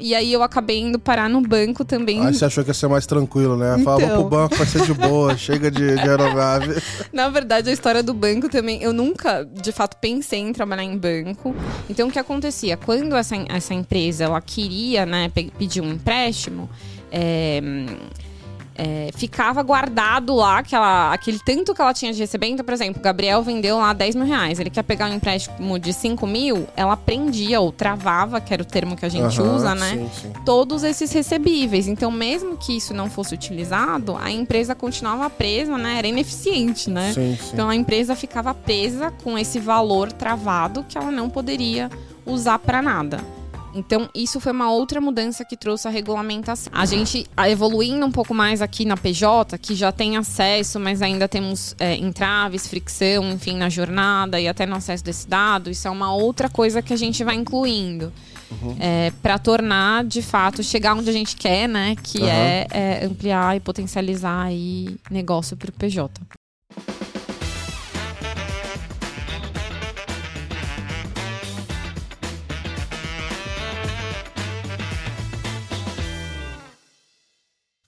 E aí eu acabei indo parar no banco também. Aí você achou que ia ser mais tranquilo, né? Então. pro banco, vai ser de boa, chega de, de aeronave. Na verdade, a história do banco também, eu nunca, de fato, pensei em trabalhar em banco. Então, o que acontecia? Quando essa, essa empresa, ela queria, né, pe- pedir um empréstimo, é, é, ficava guardado lá aquela, aquele tanto que ela tinha de receber. Então, por exemplo, o Gabriel vendeu lá 10 mil reais. Ele quer pegar um empréstimo de 5 mil, ela prendia ou travava, que era o termo que a gente Aham, usa, né? Sim, sim. todos esses recebíveis. Então, mesmo que isso não fosse utilizado, a empresa continuava presa, né? Era ineficiente, né? Sim. Então, a empresa ficava presa com esse valor travado que ela não poderia usar para nada. Então, isso foi uma outra mudança que trouxe a regulamentação. A gente, evoluindo um pouco mais aqui na PJ, que já tem acesso, mas ainda temos é, entraves, fricção, enfim, na jornada e até no acesso desse dado, isso é uma outra coisa que a gente vai incluindo. É, para tornar, de fato, chegar onde a gente quer, né? Que Aham. é, é ampliar e potencializar aí negócio para o PJ.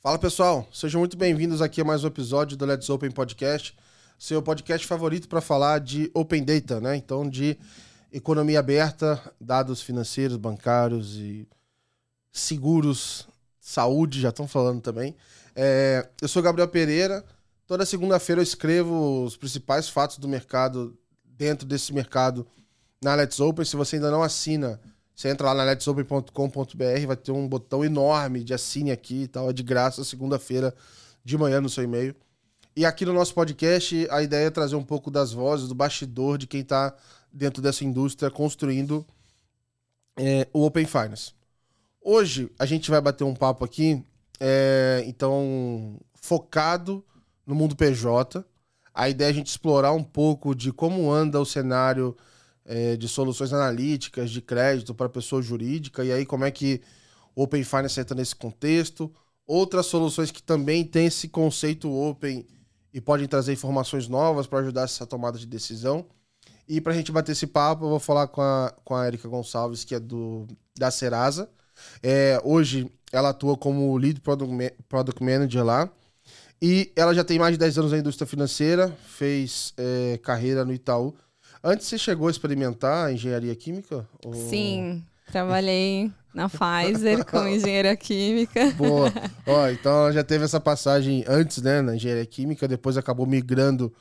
Fala pessoal, sejam muito bem-vindos aqui a mais um episódio do Let's Open Podcast, seu podcast favorito para falar de Open Data, né? Então, de economia aberta, dados financeiros, bancários e seguros, saúde, já estão falando também. É, eu sou Gabriel Pereira, toda segunda-feira eu escrevo os principais fatos do mercado dentro desse mercado na Let's Open. Se você ainda não assina, você entra lá na letsopen.com.br, vai ter um botão enorme de assine aqui e tal, é de graça, segunda-feira de manhã no seu e-mail. E aqui no nosso podcast, a ideia é trazer um pouco das vozes, do bastidor de quem está dentro dessa indústria construindo é, o Open Finance. Hoje a gente vai bater um papo aqui, é, então, focado no mundo PJ. A ideia é a gente explorar um pouco de como anda o cenário é, de soluções analíticas, de crédito para pessoa jurídica, e aí como é que Open Finance entra nesse contexto. Outras soluções que também têm esse conceito open e podem trazer informações novas para ajudar essa tomada de decisão. E para a gente bater esse papo, eu vou falar com a, com a Erika Gonçalves, que é do, da Serasa. É, hoje ela atua como Lead Product, Product Manager lá. E ela já tem mais de 10 anos na indústria financeira, fez é, carreira no Itaú. Antes você chegou a experimentar engenharia química? Ou- Sim, trabalhei na Pfizer como engenheira química. Boa. Ó, então ela já teve essa passagem antes, né, na engenharia química, depois acabou migrando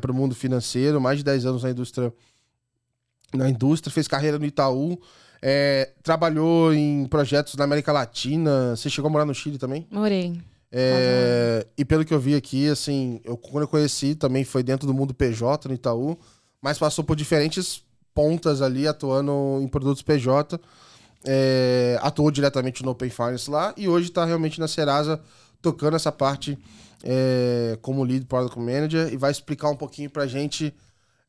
para o mundo financeiro, mais de 10 anos na indústria, na indústria, fez carreira no Itaú, é, trabalhou em projetos na América Latina. Você chegou a morar no Chile também? Morei. É, e pelo que eu vi aqui, assim, eu, quando eu conheci também foi dentro do mundo PJ no Itaú, mas passou por diferentes pontas ali, atuando em produtos PJ. É, atuou diretamente no Open Finance lá e hoje está realmente na Serasa tocando essa parte é, como Lead Product Manager e vai explicar um pouquinho pra gente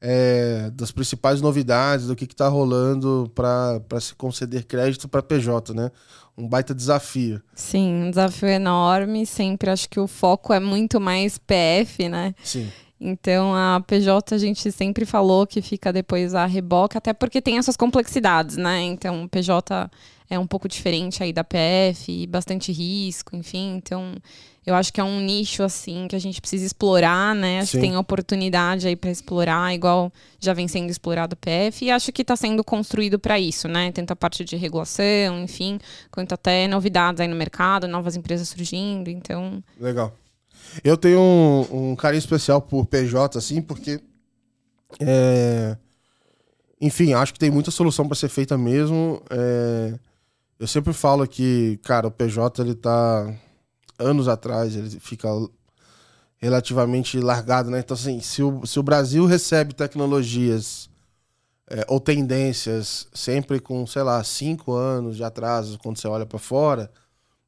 é, das principais novidades, do que está rolando para se conceder crédito para PJ, né? Um baita desafio. Sim, um desafio enorme. Sempre acho que o foco é muito mais PF, né? Sim. Então a PJ a gente sempre falou que fica depois a reboca, até porque tem essas complexidades, né? Então o PJ é um pouco diferente aí da PF, bastante risco, enfim. Então eu acho que é um nicho assim que a gente precisa explorar, né? Acho Sim. que tem oportunidade aí para explorar, igual já vem sendo explorado o PF, e acho que está sendo construído para isso, né? Tanto a parte de regulação, enfim, quanto até novidades aí no mercado, novas empresas surgindo. Então, Legal. Eu tenho um, um carinho especial por PJ, assim, porque. é, Enfim, acho que tem muita solução para ser feita mesmo. É, Eu sempre falo que, cara, o PJ ele tá anos atrás, ele fica relativamente largado, né? Então, assim, se o, se o Brasil recebe tecnologias é, ou tendências sempre com, sei lá, cinco anos de atraso, quando você olha para fora,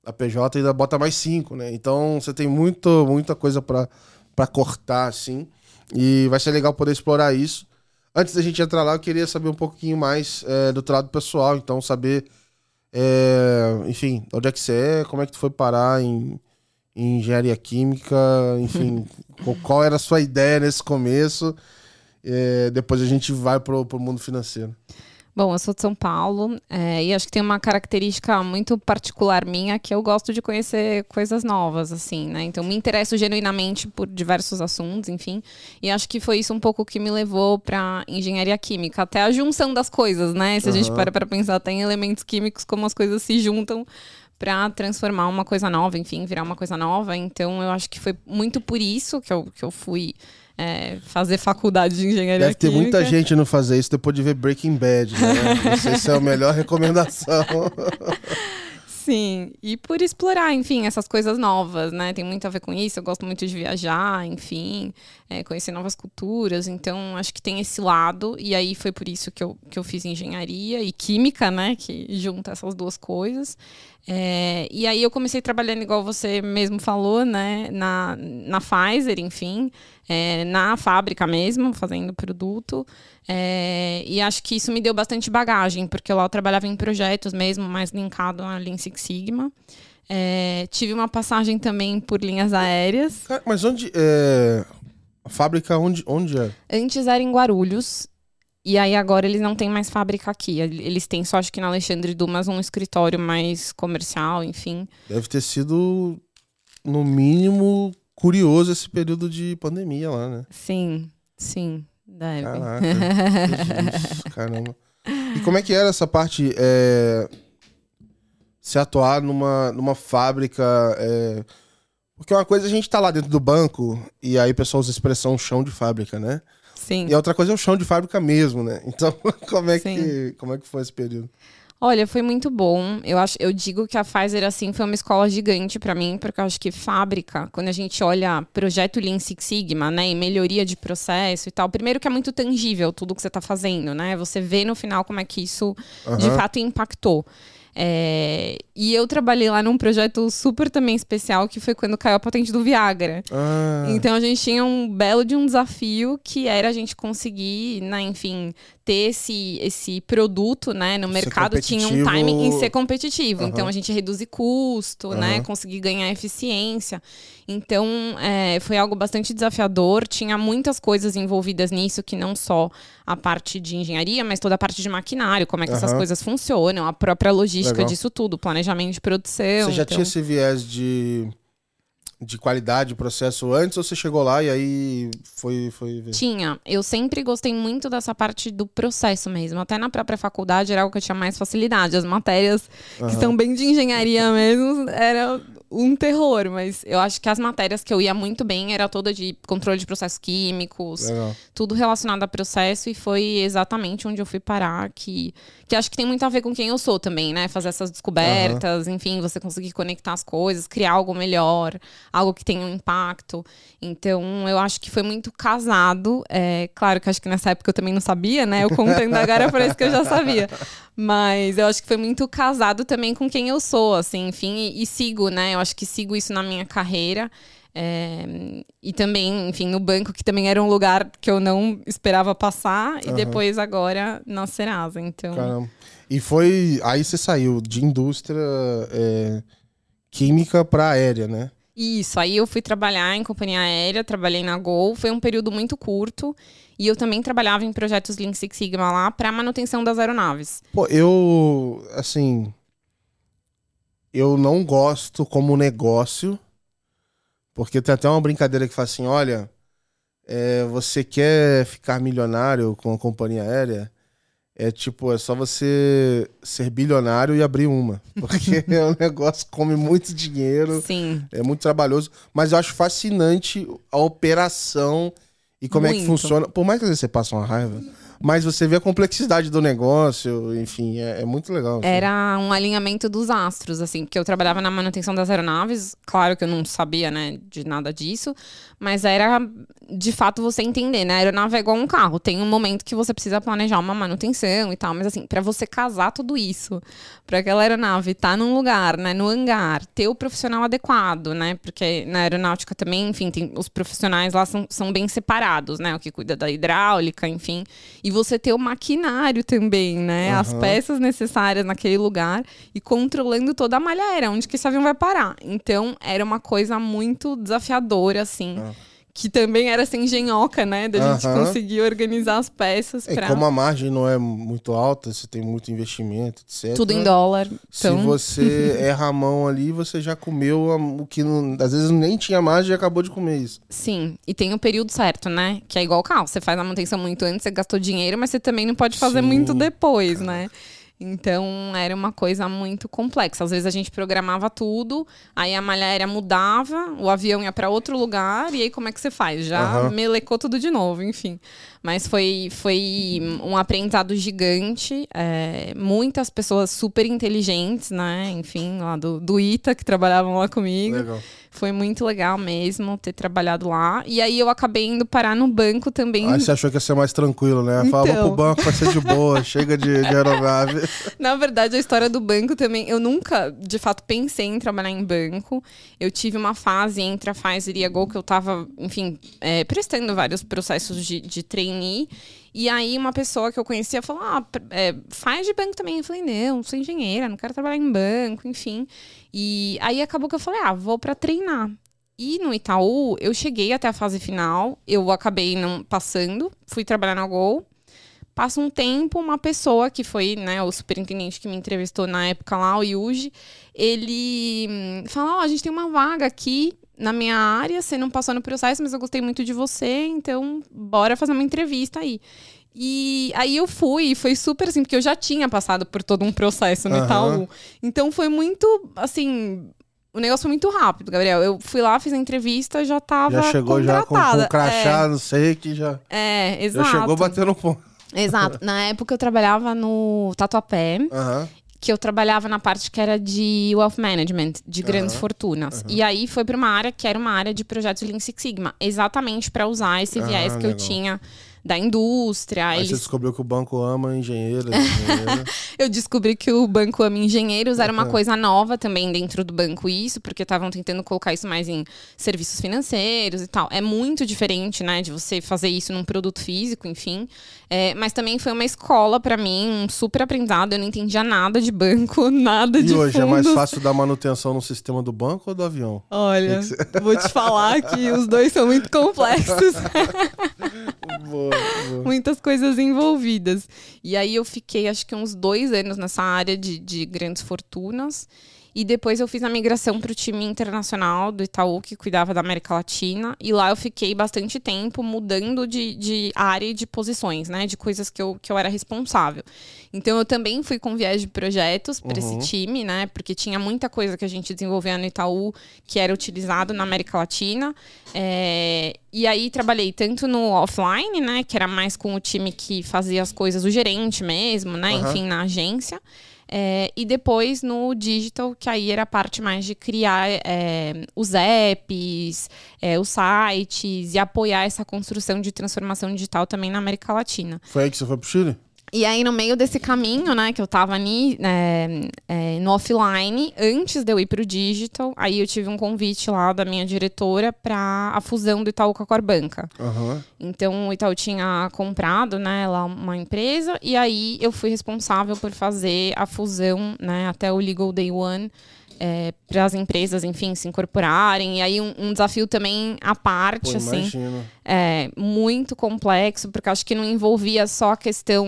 a PJ ainda bota mais cinco, né? Então você tem muito, muita coisa para cortar, assim. E vai ser legal poder explorar isso. Antes da gente entrar lá, eu queria saber um pouquinho mais é, do teu lado pessoal. Então, saber, é, enfim, onde é que você é, como é que tu foi parar em, em engenharia química, enfim, qual- era a sua ideia nesse começo. É, depois a gente vai pro, pro mundo financeiro. Bom, eu sou de São Paulo é, e acho que tem uma característica muito particular minha que eu gosto de conhecer coisas novas, assim, né? Então me interesso genuinamente por diversos assuntos, enfim. E acho que foi isso um pouco que me levou para engenharia química, até a junção das coisas, né? Se a gente para para pensar, tem elementos químicos como as coisas se juntam para transformar uma coisa nova, enfim, virar uma coisa nova. Então eu acho que foi muito por isso que eu, que eu fui é, fazer faculdade de engenharia Deve ter química. muita gente não fazer isso depois de ver Breaking Bad, né? Não sei se é a melhor recomendação. Sim, e por explorar, enfim, essas coisas novas, né? Tem muito a ver com isso. Eu gosto muito de viajar, enfim, é, conhecer novas culturas. Então, acho que tem esse lado. E aí foi por isso que eu, que eu fiz engenharia e química, né? Que junta essas duas coisas. É, e aí eu comecei trabalhando, igual você mesmo falou, né? Na, na Pfizer, enfim, é, na fábrica mesmo, fazendo produto. É, e acho que isso me deu bastante bagagem, porque lá eu trabalhava em projetos mesmo, mais linkado a Lean Six Sigma. É, tive uma passagem também por linhas aéreas. Mas onde. É... A fábrica onde, onde é? Antes era em Guarulhos. E aí agora eles não têm mais fábrica aqui. Eles têm só, acho que na Alexandre Dumas, um escritório mais comercial, enfim. Deve ter sido, no mínimo, curioso esse período de pandemia lá, né? Sim, sim. Deve. Caraca. Jesus, caramba. E como é que era essa parte? É, se atuar numa, numa fábrica. É, porque uma coisa é a gente tá lá dentro do banco e aí o pessoal usa a expressão chão de fábrica, né? Sim. E a outra coisa é o chão de fábrica mesmo, né? Então, como é, que, como é que foi esse período? Olha, foi muito bom. Eu acho, eu digo que a Pfizer assim foi uma escola gigante para mim, porque eu acho que fábrica, quando a gente olha projeto Lean Six Sigma, né, e melhoria de processo e tal, primeiro que é muito tangível tudo que você está fazendo, né? Você vê no final como é que isso uhum. de fato impactou. É, e eu trabalhei lá num projeto super também especial, que foi quando caiu a patente do Viagra. Ah. Então a gente tinha um belo de um desafio que era a gente conseguir, né, enfim, ter esse, esse produto, né, no mercado tinha um timing em ser competitivo. Uhum. Então a gente reduzir custo, uhum. né, conseguir ganhar eficiência. Então é, foi algo bastante desafiador. Tinha muitas coisas envolvidas nisso, que não só a parte de engenharia, mas toda a parte de maquinário, como é que uhum. essas coisas funcionam, a própria logística Legal. disso tudo, planejamento de produção. Você já então... tinha esse viés de de qualidade de processo antes ou você chegou lá e aí foi, foi ver? Tinha. Eu sempre gostei muito dessa parte do processo mesmo. Até na própria faculdade era algo que eu tinha mais facilidade. As matérias uhum. que são bem de engenharia mesmo era um terror, mas eu acho que as matérias que eu ia muito bem era toda de controle de processos químicos, Legal. tudo relacionado a processo e foi exatamente onde eu fui parar que que acho que tem muito a ver com quem eu sou também, né? Fazer essas descobertas, uhum. enfim, você conseguir conectar as coisas, criar algo melhor, algo que tenha um impacto. Então, eu acho que foi muito casado. É, claro que acho que nessa época eu também não sabia, né? Eu contando agora parece que eu já sabia. Mas eu acho que foi muito casado também com quem eu sou, assim, enfim, e, e sigo, né? Eu acho que sigo isso na minha carreira. É, e também, enfim, no banco, que também era um lugar que eu não esperava passar, e depois agora na Serasa. Então. Caramba. E foi. Aí você saiu de indústria é, química para aérea, né? Isso, aí eu fui trabalhar em companhia aérea, trabalhei na Gol, foi um período muito curto. E eu também trabalhava em projetos Lean Six Sigma lá para manutenção das aeronaves. Pô, eu, assim, eu não gosto como negócio porque tem até uma brincadeira que fala assim: olha, é, você quer ficar milionário com a companhia aérea? É tipo, é só você ser bilionário e abrir uma. Porque é um negócio que come muito dinheiro. Sim. É muito trabalhoso. Mas eu acho fascinante a operação e como muito. é que funciona. Por mais que às vezes você passe uma raiva mas você vê a complexidade do negócio, enfim, é, é muito legal. Assim. Era um alinhamento dos astros, assim, porque eu trabalhava na manutenção das aeronaves, claro que eu não sabia, né, de nada disso, mas era de fato você entender, né? A aeronave é igual um carro, tem um momento que você precisa planejar uma manutenção e tal, mas assim, para você casar tudo isso, para aquela aeronave estar tá num lugar, né, no hangar, ter o profissional adequado, né? Porque na aeronáutica também, enfim, tem, os profissionais lá são, são bem separados, né? O que cuida da hidráulica, enfim, e você ter o maquinário também, né? Uhum. As peças necessárias naquele lugar e controlando toda a malha aérea, onde que esse avião vai parar. Então, era uma coisa muito desafiadora, assim. Uhum que também era essa engenhoca, né? Da gente Aham. conseguir organizar as peças É, pra. como a margem não é muito alta, você tem muito investimento, etc. Tudo em dólar. Se Então, você erra a mão ali, você já comeu o que não, às vezes nem tinha margem e acabou de comer isso. sim. E tem o período certo, né? Que é igual o carro. Você faz a manutenção muito antes, você gastou dinheiro, mas você também não pode fazer Sim, muito depois, né? Então era uma coisa muito complexa. Às vezes a gente programava tudo, aí a malha aérea mudava, o avião ia para outro lugar, e aí como é que você faz? Já Aham. melecou tudo de novo, enfim. Mas foi, foi um aprendizado gigante. é, muitas pessoas super inteligentes, né? Enfim, lá do, do ITA, que trabalhavam lá comigo. Legal. Foi muito legal mesmo ter trabalhado lá. E aí eu acabei indo parar no banco também. Aí você achou que ia ser mais tranquilo, né? Fala, Então. pro banco, vai ser de boa, chega de, de aeronave. Na verdade, a história do banco também. Eu nunca, de fato, pensei em trabalhar em banco. Eu tive uma fase entre a Pfizer e a Gol que eu tava, enfim, é, prestando vários processos de, de trainee. E aí, uma pessoa que eu conhecia falou: Ah, é, faz de banco também. Eu falei: Não, sou engenheira, não quero trabalhar em banco, enfim. E aí acabou que eu falei: Ah, vou pra treinar. E no Itaú, eu cheguei até a fase final, eu acabei não passando, fui trabalhar na Gol. Passa um tempo, uma pessoa que foi, né, o superintendente que me entrevistou na época lá, o Yuji, ele hum, fala: Ó, a gente tem uma vaga aqui na minha área, você não passou no processo, mas eu gostei muito de você, então bora fazer uma entrevista aí. E aí eu fui, e foi super assim, porque eu já tinha passado por todo um processo no Aham. Itaú. Então foi muito, assim, o negócio foi muito rápido, Gabriel. Eu fui lá, fiz a entrevista, já tava Já chegou já com, com crachá, não sei, que já, É, é, já exato. chegou batendo ponto. Exato. Na época eu trabalhava no Tatuapé, Aham. que eu trabalhava na parte que era de wealth management, de grandes Aham, fortunas. E aí foi para uma área que era uma área de projetos Lean Six Sigma, exatamente para usar esse Ah, viés que eu legal. tinha da indústria. Aí você Eles... descobriu que o banco ama engenheiros. engenheiros. Eu descobri que o Banco Ama Engenheiros era uma coisa nova também dentro do banco, isso, porque estavam tentando colocar isso mais em serviços financeiros e tal. É muito diferente, né, de você fazer isso num produto físico, enfim. É, mas também foi uma escola para mim, um super aprendizado. Eu não entendia nada de banco, nada e de hoje é fundos. mais fácil dar manutenção no sistema do banco ou do avião? Olha, vou te falar que os dois são muito complexos. Boa, boa. muitas coisas envolvidas. E aí eu fiquei, acho que uns dois anos nessa área de, de grandes fortunas. E depois eu fiz a migração para o time internacional do Itaú, que cuidava da América Latina. E lá eu fiquei bastante tempo mudando de, de área e de posições, né? De coisas que eu, que eu era responsável. Então eu também fui com viés de projetos para Uhum. esse time, né? Porque tinha muita coisa que a gente desenvolvia no Itaú que era utilizado na América Latina. É, e aí trabalhei tanto no offline, né? Que era mais com o time que fazia as coisas, o gerente mesmo, né? Aham. Enfim, na agência. É, e depois no digital, que aí era a parte mais de criar é, os apps, é, os sites e apoiar essa construção de transformação digital também na América Latina. Foi aí que você foi pro Chile? E aí, no meio desse caminho, né, que eu tava é, é, no offline, antes de eu ir pro digital, aí eu tive um convite lá da minha diretora para a fusão do Itaú com a Corbanca. Aham. Então, o Itaú tinha comprado, né, lá uma empresa, e aí eu fui responsável por fazer a fusão, né, até o Legal Day One, para as empresas, enfim, se incorporarem. E aí, um, um desafio também à parte, Pô, assim é, muito complexo, porque acho que não envolvia só a questão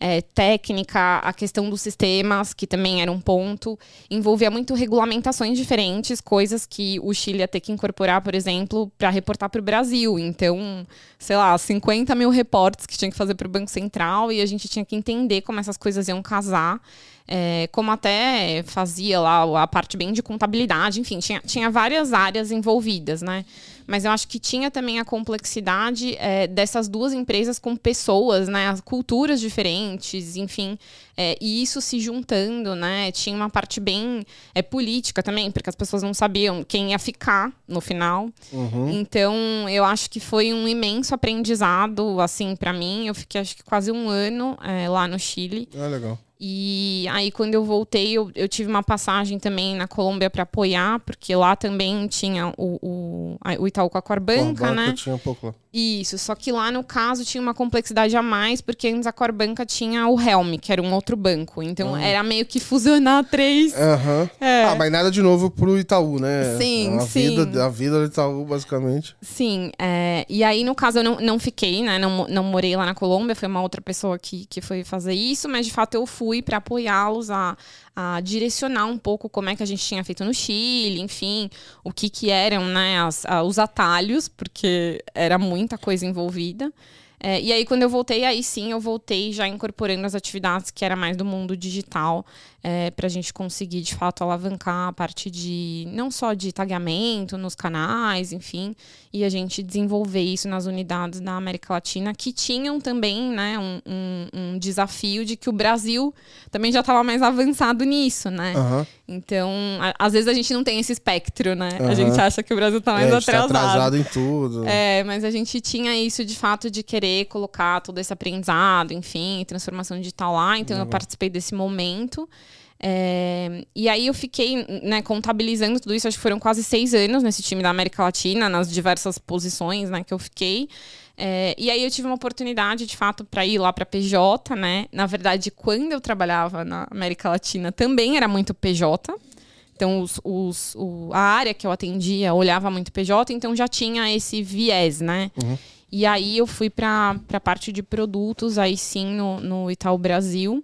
é, técnica, a questão dos sistemas, que também era um ponto. Envolvia muito regulamentações diferentes, coisas que o Chile ia ter que incorporar, por exemplo, para reportar para o Brasil. Então, sei lá, 50 mil reportes que tinha que fazer para o Banco Central e a gente tinha que entender como essas coisas iam casar. É, como até fazia lá a parte bem de contabilidade, enfim, tinha, tinha várias áreas envolvidas, né? Mas eu acho que tinha também a complexidade é, dessas duas empresas com pessoas, né? As culturas diferentes, enfim. é, e isso se juntando, né? Tinha uma parte bem é, política também, porque as pessoas não sabiam quem ia ficar no final. Uhum. Então, eu acho que foi um imenso aprendizado, assim, para mim. Eu fiquei, acho que quase um ano é, lá no Chile. Ah, legal. E aí, quando eu voltei, eu, eu tive uma passagem também na Colômbia para apoiar, porque lá também tinha o, o, o Itaú com a Corbanca, né? Tinha um pouco lá. Isso, só que lá no caso tinha uma complexidade a mais, porque antes a Corbanca tinha o Helm, que era um outro banco. Então era meio que fusionar três. Aham. É. Ah, mas nada de novo pro Itaú, né? Sim, a sim. Vida, a vida do Itaú, basicamente. Sim, é, e aí no caso eu não, não fiquei, né? Não, não morei lá na Colômbia, foi uma outra pessoa que, que foi fazer isso, mas de fato eu fui para apoiá-los a, a direcionar um pouco como é que a gente tinha feito no Chile, enfim, o que que eram, né, as- a- os atalhos, porque era muita coisa envolvida. É, e aí, quando eu voltei, aí sim, eu voltei já incorporando as atividades que era mais do mundo digital, é, para a gente conseguir, de fato, alavancar a parte de, não só de tagueamento nos canais, enfim, e a gente desenvolver isso nas unidades da América Latina, que tinham também, né, um, um- um desafio de que o Brasil também já estava mais avançado nisso, né? Aham. Então, a- às vezes a gente não tem esse espectro, né? Aham. A gente acha que o Brasil está mais É, a gente tá atrasado. atrasado em tudo. É, mas a gente tinha isso de fato de querer colocar todo esse aprendizado, enfim, transformação digital lá. Então eu participei desse momento. É, e aí eu fiquei né, contabilizando tudo isso, acho que foram quase seis anos nesse time da América Latina, nas diversas posições né, que eu fiquei. É, e aí eu tive uma oportunidade, de fato, para ir lá para PJ, né? Na verdade, quando eu trabalhava na América Latina, também era muito PJ. Então, os, os- o- a área que eu atendia olhava muito PJ, então já tinha esse viés, né? E aí eu fui para a parte de produtos, aí sim, no, no Itaú Brasil.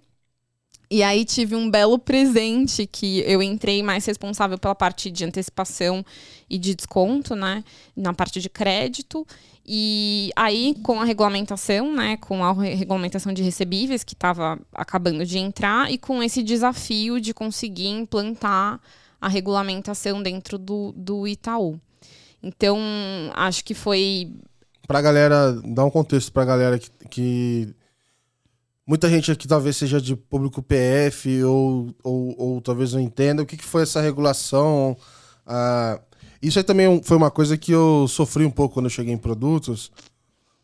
E aí tive um belo presente que eu entrei mais responsável pela parte de antecipação e de desconto, né? Na parte de crédito. E aí, com a regulamentação, né? Com a re- regulamentação de recebíveis, que estava acabando de entrar, e com esse desafio de conseguir implantar a regulamentação dentro do, do Itaú. Então, acho que foi Pra galera, dar um contexto pra galera que, que muita gente aqui talvez seja de público PF ou, ou, ou talvez não entenda. O que, que foi essa regulação. ah, isso aí também um- foi uma coisa que eu sofri um pouco quando eu cheguei em produtos,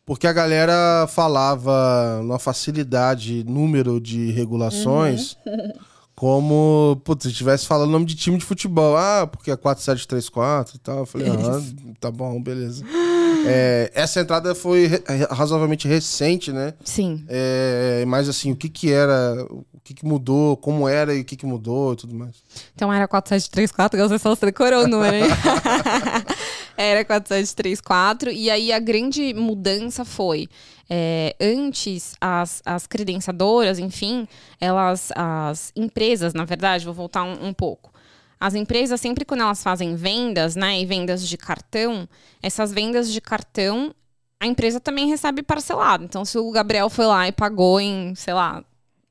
porque a galera falava numa facilidade, número de regulações, como, putz, se estivesse falando o nome de time de futebol. Ah, porque é 4734 e tal. Eu falei, ah, tá bom, beleza. É, essa entrada foi re- razoavelmente recente, né? Sim. É, mas assim, o que que era, o que que mudou, como era e o que que mudou e tudo mais. Então era 4734, você só decorou o número, hein? era 4734. E aí a grande mudança foi. é, antes, as, as credenciadoras, enfim, elas, as empresas, na verdade, vou voltar um, um pouco. As empresas, sempre quando elas fazem vendas, né, e vendas de cartão, essas vendas de cartão, a empresa também recebe parcelado. Então, se o Gabriel foi lá e pagou em, sei lá,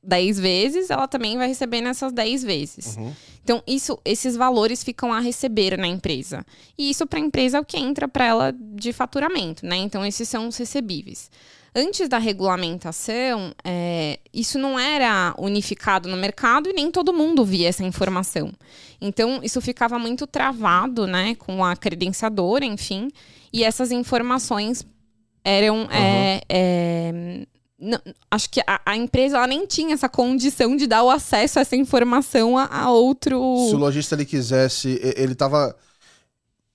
10 vezes, ela também vai receber nessas 10 vezes. Então, isso, esses valores ficam a receber na empresa. E isso para a empresa é o que entra para ela de faturamento, né? Então, esses são os recebíveis. Antes da regulamentação, é, isso não era unificado no mercado e nem todo mundo via essa informação. Então, isso ficava muito travado, né, com a credenciadora, enfim, e essas informações eram. é, é, não- acho que a, a empresa ela nem tinha essa condição de dar o acesso a essa informação a, a outro. Se o lojista ele quisesse, ele tava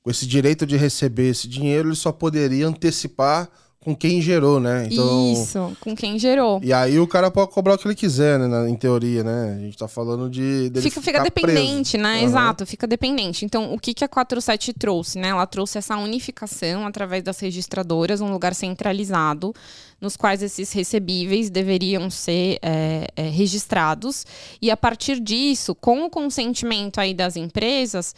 com esse direito de receber esse dinheiro, ele só poderia antecipar com quem gerou, né? Então, Isso, com quem gerou. E aí o cara pode cobrar o que ele quiser, né? na- em teoria, né? A gente tá falando de. Fica, fica dependente, preso. né? Aham. Exato, fica dependente. Então, o que, que a 47 trouxe, né? Ela trouxe essa unificação através das registradoras, um lugar centralizado, nos quais esses recebíveis deveriam ser é, é, registrados. E a partir disso, com o consentimento aí das empresas,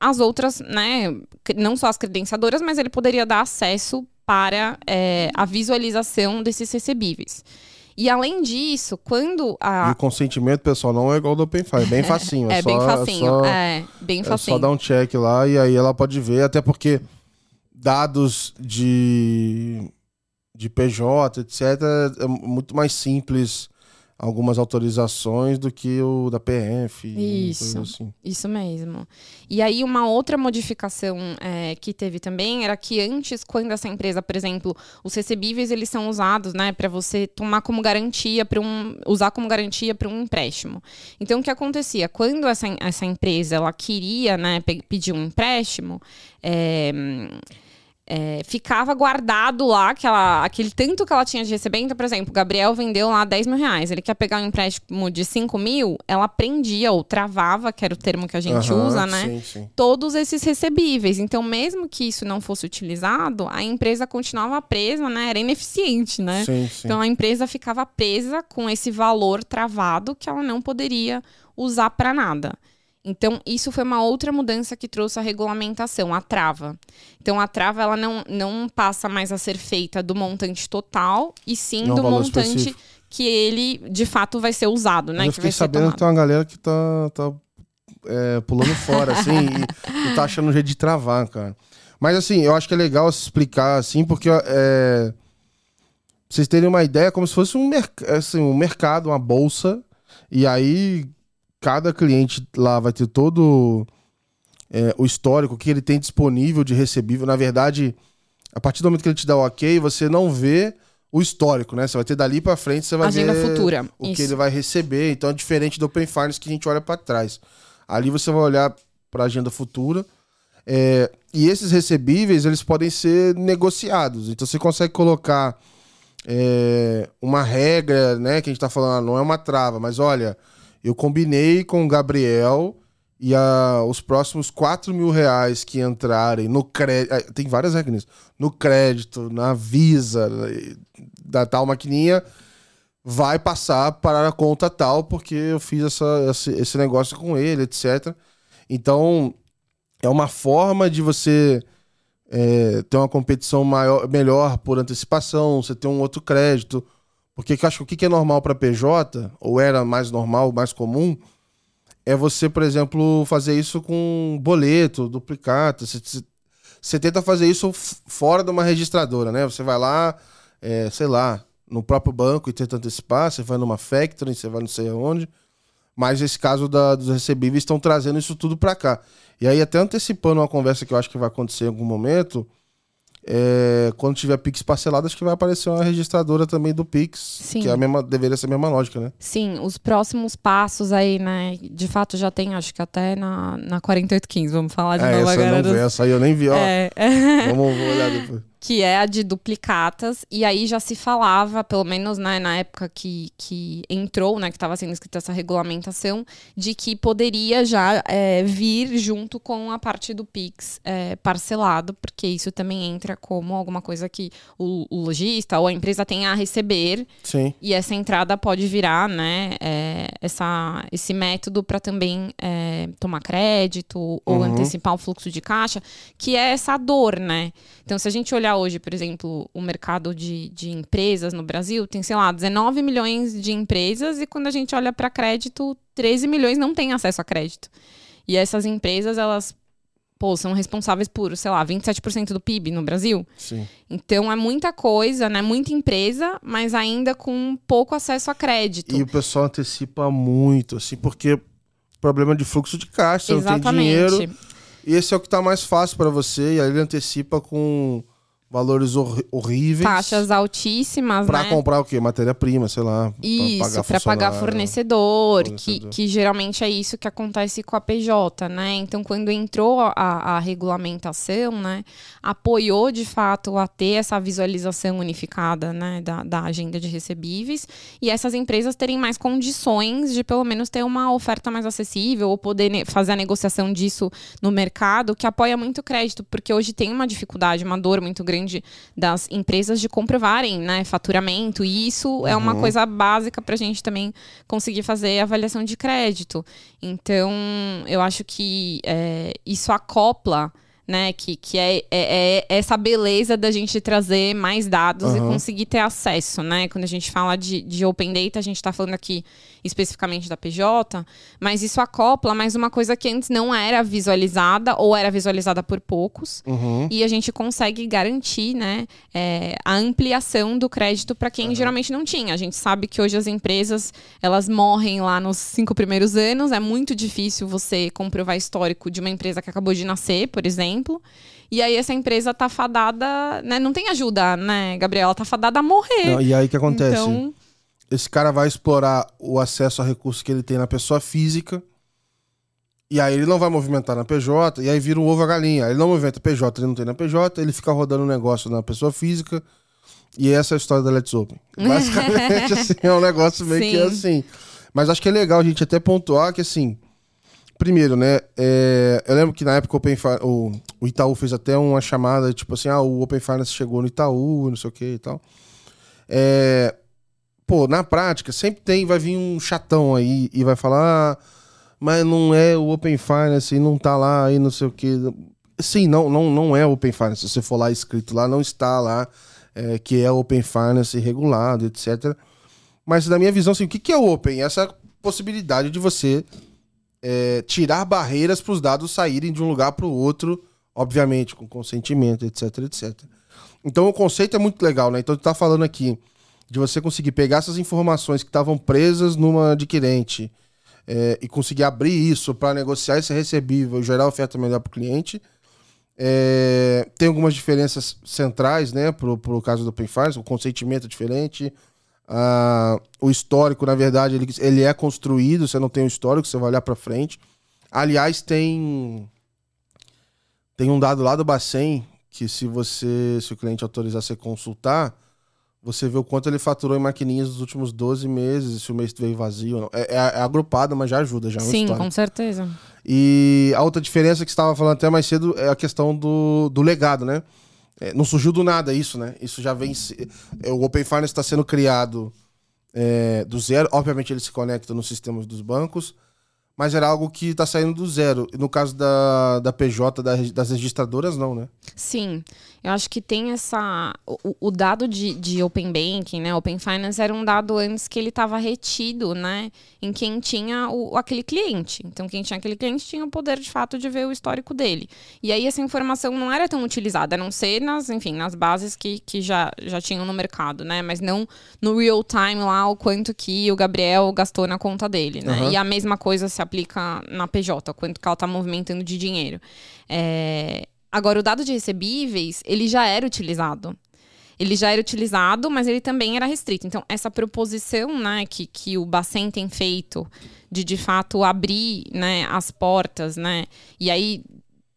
as outras, né? Não só as credenciadoras, mas ele poderia dar acesso para é, a visualização desses recebíveis. E além disso, quando a, E o consentimento, pessoal, não é igual do OpenFi, é bem facinho. é É, bem só, facinho. É só, É, bem é facinho. só dar um check lá e aí ela pode ver, até porque dados de, de PJ, etc., é muito mais simples algumas autorizações do que o da PF. e Isso. Assim. Isso mesmo. E aí, uma outra modificação é, que teve também era que antes, quando essa empresa, por exemplo, os recebíveis eles são usados, né, para você tomar como garantia para um, usar como garantia para um empréstimo. Então, o que acontecia quando essa, essa empresa ela queria, né, pe- pedir um empréstimo, é, é, ficava guardado lá aquela, aquele tanto que ela tinha de receber. Então, por exemplo, o Gabriel vendeu lá 10 mil reais. Ele quer pegar um empréstimo de 5 mil, ela prendia ou travava, que era o termo que a gente Aham, usa, né? Sim, sim. Todos esses recebíveis. Então, mesmo que isso não fosse utilizado, a empresa continuava presa, né? Era ineficiente, né? Sim. Então a empresa ficava presa com esse valor travado que ela não poderia usar para nada. Então isso foi uma outra mudança que trouxe a regulamentação, a trava. Então a trava ela não, não passa mais a ser feita do montante total e sim Não, do valor montante específico. que ele de fato vai ser usado, né? eu que fiquei sabendo que tem uma galera que tá, tá é, pulando fora, assim, e, e tá achando um jeito de travar, cara. Mas assim, eu acho que é legal se explicar, assim, porque é, vocês terem uma ideia, é como se fosse um, merc assim, um mercado, uma bolsa, e aí cada cliente lá vai ter todo é, o histórico que ele tem disponível de recebível. Na verdade, a partir do momento que ele te dá o ok, você não vê o histórico, né? Você vai ter dali pra frente, você vai Agenda ver futura. o Isso. que ele vai receber. Então é diferente do Open Finance que a gente olha para trás. Ali você vai olhar para a agenda futura. é, e esses recebíveis eles podem ser negociados. Então você consegue colocar é, uma regra, né? Que a gente tá falando, ah, não é uma trava, mas olha, eu combinei com o Gabriel e a- os próximos 4 mil reais que entrarem no crédito. Tem várias regras. No crédito, na Visa, da tal maquininha, vai passar para a conta tal, porque eu fiz essa, esse, esse negócio com ele, etc. Então, é uma forma de você é, ter uma competição maior, melhor por antecipação, você ter um outro crédito. Porque que eu acho que o que é normal para PJ, ou era mais normal, mais comum, é você, por exemplo, fazer isso com boleto, duplicata. Você, tenta fazer isso fora de uma registradora, né? Você vai lá, é, sei lá, no próprio banco e tenta antecipar, você vai numa factory, você vai não sei aonde. Mas esse caso da- dos recebíveis estão trazendo isso tudo para cá. E aí, até antecipando uma conversa que eu acho que vai acontecer em algum momento, é, quando tiver Pix parcelado, acho que vai aparecer uma registradora também do Pix. Sim. Que é a mesma, deveria ser a mesma lógica, né? Sim, os próximos passos aí, né? De fato já tem, acho que até na, na 4815, vamos falar de é, novo essa eu agora. não vi, essa aí eu nem vi, ó. É, Vamos olhar depois. Que é a de duplicatas, e aí já se falava, pelo menos né, na época que, que entrou, né, que estava sendo escrita essa regulamentação, de que poderia já é, vir junto com a parte do Pix é, parcelado, porque isso também entra como alguma coisa que o, o lojista ou a empresa tem a receber, Sim. e essa entrada pode virar, né, é, essa, esse método para também é, tomar crédito ou Uhum. antecipar o fluxo de caixa, que é essa dor, né? Então, se a gente olhar hoje, por exemplo, o mercado de, de empresas no Brasil, tem, sei lá, 19 milhões de empresas e quando a gente olha para crédito, 13 milhões não têm acesso a crédito. E essas empresas, elas, pô, são responsáveis por, sei lá, 27% do PIB no Brasil. Sim. Então é muita coisa, né? Muita empresa, mas ainda com pouco acesso a crédito. E o pessoal antecipa muito, assim, porque problema de fluxo de caixa, você não tem dinheiro. E esse é o que tá mais fácil para você, e aí ele antecipa com valores hor- horríveis. Taxas altíssimas, Pra né? comprar o quê? Matéria-prima, sei lá. Isso, para pagar funcionário. fornecedor, Que, fornecedor. que geralmente é isso que acontece com a PJ, né? Então, quando entrou a, a regulamentação, né, apoiou de fato a ter essa visualização unificada, né, da, da agenda de recebíveis e essas empresas terem mais condições de pelo menos ter uma oferta mais acessível ou poder fazer a negociação disso no mercado, que apoia muito o crédito, porque hoje tem uma dificuldade, uma dor muito grande das empresas de comprovarem, né, faturamento, e isso é uma Uhum. coisa básica para a gente também conseguir fazer avaliação de crédito. Então, eu acho que é, isso acopla. Né, que, que é, é- é essa beleza da gente trazer mais dados e Aham. conseguir ter acesso, né? Quando a gente fala de, de Open Data, a gente está falando aqui especificamente da PJ, mas isso acopla mais uma coisa que antes não era visualizada ou era visualizada por poucos. Uhum. E a gente consegue garantir né, é, a ampliação do crédito para quem geralmente não tinha. A gente sabe que hoje as empresas elas morrem lá nos cinco primeiros anos. É muito difícil você comprovar histórico de uma empresa que acabou de nascer, por exemplo. E aí essa empresa tá fadada, né? Não tem ajuda, né, Gabriela? Tá fadada a morrer. Não, e aí o que acontece? Então, Esse cara vai explorar o acesso a recursos que ele tem na pessoa física. E aí ele não vai movimentar na PJ, e aí vira um ovo a galinha. Aí ele não movimenta PJ, ele não tem na PJ, ele fica rodando um negócio na pessoa física. E essa é a história da Let's Open. Basicamente, assim, é um negócio meio Sim. que assim. Mas acho que é legal a gente até pontuar que, assim, primeiro, né? É, eu lembro que na época o, Open o, o, Itaú fez até uma chamada, tipo assim, ah, o Open Finance chegou no Itaú, não sei o que e tal. É, pô, na prática, sempre tem, vai vir um chatão aí e vai falar, ah, mas não é o Open Finance, não tá lá aí, não sei o que. Sim, não, não, não é Open Finance. Se você for lá escrito lá, não está lá é, que é Open Finance regulado, etc. Mas na minha visão, assim, o que, que é Open? Essa possibilidade de você é, tirar barreiras para os dados saírem de um lugar para o outro, obviamente, com consentimento, etc, etc. Então o conceito é muito legal, né? Então tu tá falando aqui de você conseguir pegar essas informações que estavam presas numa adquirente, é, e conseguir abrir isso para negociar esse recebível gerar oferta melhor para o cliente. É, tem algumas diferenças centrais, né, pro, pro caso do Open Finance, o consentimento é diferente, o histórico, na verdade, ele, ele é construído, você não tem um histórico, você vai olhar para frente. Aliás, tem tem um dado lá do Bacen que se você, se o cliente autorizar você consultar, você vê o quanto ele faturou em maquininhas nos últimos 12 meses, se o mês veio vazio. É, é, é agrupado, mas já ajuda, já é Sim, com certeza. E a outra diferença que você estava falando até mais cedo é a questão do, do legado, né? É, não surgiu do nada isso, né? Isso já vem. É, o Open Finance está sendo criado é, do zero. Obviamente ele se conecta nos sistemas dos bancos, mas era algo que está saindo do zero. No caso da, da PJ, das registradoras, não, né? Sim. Eu acho que tem essa. O, o, dado de, de Open Banking, né? Open Finance era um dado antes que ele estava retido, né? Em quem tinha o, aquele cliente. Então, quem tinha aquele cliente tinha o poder, de fato, de ver o histórico dele. E aí, essa informação não era tão utilizada, a não ser nas, enfim, nas bases que, que já, já tinham no mercado, né? Mas não no real time lá, o quanto que o Gabriel gastou na conta dele, né? Uhum. E a mesma coisa se aplica na PJ, quanto que ela está movimentando de dinheiro. É, Agora, o dado de recebíveis, ele já era utilizado. Ele já era utilizado, mas ele também era restrito. Então, essa proposição né, que, que o Bacen tem feito de, de fato, abrir né, as portas, né? E aí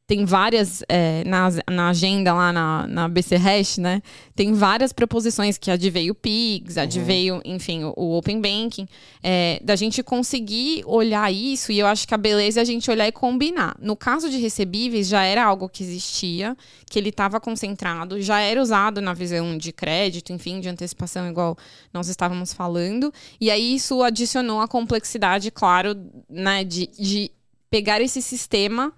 tem várias é, na, na agenda lá na, na BC Hash, né? Tem várias proposições que adveio o PIX, adveio, uhum. enfim, o, o, Open Banking, é, da gente conseguir olhar isso e eu acho que a beleza é a gente olhar e combinar. No caso de recebíveis, já era algo que existia, que ele estava concentrado, já era usado na visão de crédito, enfim, de antecipação, igual nós estávamos falando, e aí isso adicionou a complexidade, claro, né, de, de pegar esse sistema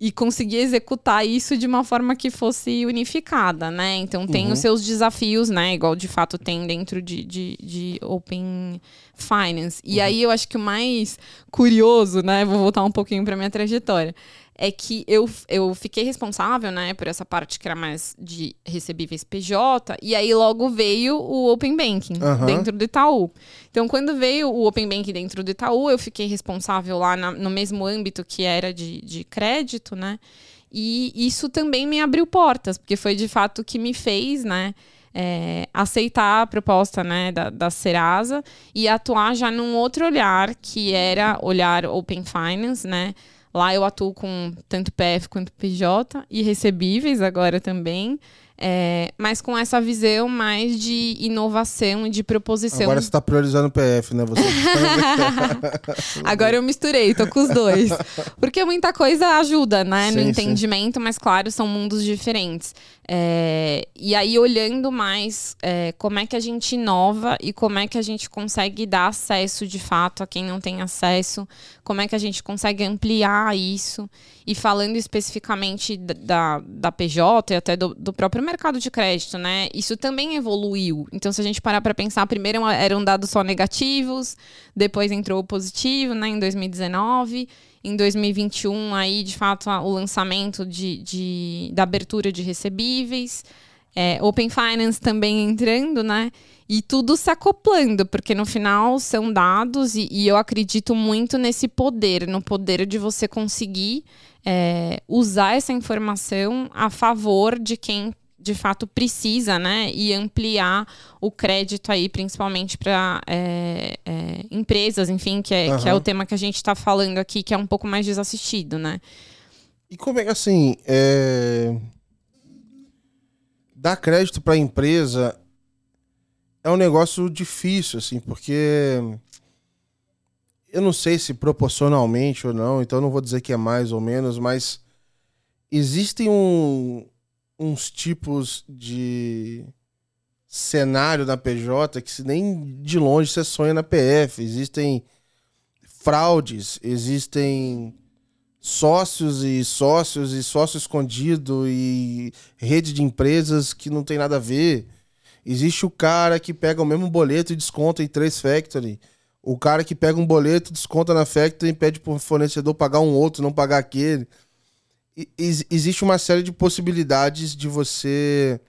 e conseguir executar isso de uma forma que fosse unificada, né? Então tem uhum. os seus desafios, né? Igual de fato tem dentro de, de, de Open Finance. E uhum. aí eu acho que o mais curioso, né? Vou voltar um pouquinho para minha trajetória é que eu, eu fiquei responsável, né, por essa parte que era mais de recebíveis PJ, e aí logo veio o Open Banking uhum. dentro do Itaú. Então, quando veio o Open Banking dentro do Itaú, eu fiquei responsável lá na, no mesmo âmbito que era de, de crédito, né, e isso também me abriu portas, porque foi de fato o que me fez, né, é, aceitar a proposta né, da, da Serasa e atuar já num outro olhar, que era olhar Open Finance, né? Lá eu atuo com tanto PF quanto PJ e recebíveis agora também. É, mas com essa visão mais de inovação e de proposição. Agora você está priorizando o PF, né? Você... Agora eu misturei, tô com os dois. Porque muita coisa ajuda, né? Sim, no entendimento, sim. mas claro, são mundos diferentes. É, e aí, olhando mais é, como é que a gente inova e como é que a gente consegue dar acesso de fato a quem não tem acesso, como é que a gente consegue ampliar isso. E falando especificamente da, da PJ e até do, do próprio mercado de crédito, né? Isso também evoluiu. Então, se a gente parar para pensar, primeiro eram dados só negativos, depois entrou o positivo, né, em 2019 em 2021 aí de fato o lançamento de, de da abertura de recebíveis, é, Open Finance também entrando, né? E tudo se acoplando, porque no final são dados e, e eu acredito muito nesse poder, no poder de você conseguir é, usar essa informação a favor de quem de fato precisa, né? E ampliar o crédito aí, principalmente para é, é, empresas, enfim, que é, uhum. que é o tema que a gente está falando aqui, que é um pouco mais desassistido, né? E como é que assim, é... dar crédito para a empresa é um negócio difícil, assim, porque eu não sei se proporcionalmente ou não, então não vou dizer que é mais ou menos, mas existem um, uns tipos de cenário na PJ que se nem de longe você sonha na PF. Existem fraudes, existem sócios e sócios e sócio escondido e rede de empresas que não tem nada a ver. Existe o cara que pega o mesmo boleto e desconta em três factory. O cara que pega um boleto, desconta na factory e pede pro fornecedor pagar um outro, não pagar aquele. Existe uma série de possibilidades de você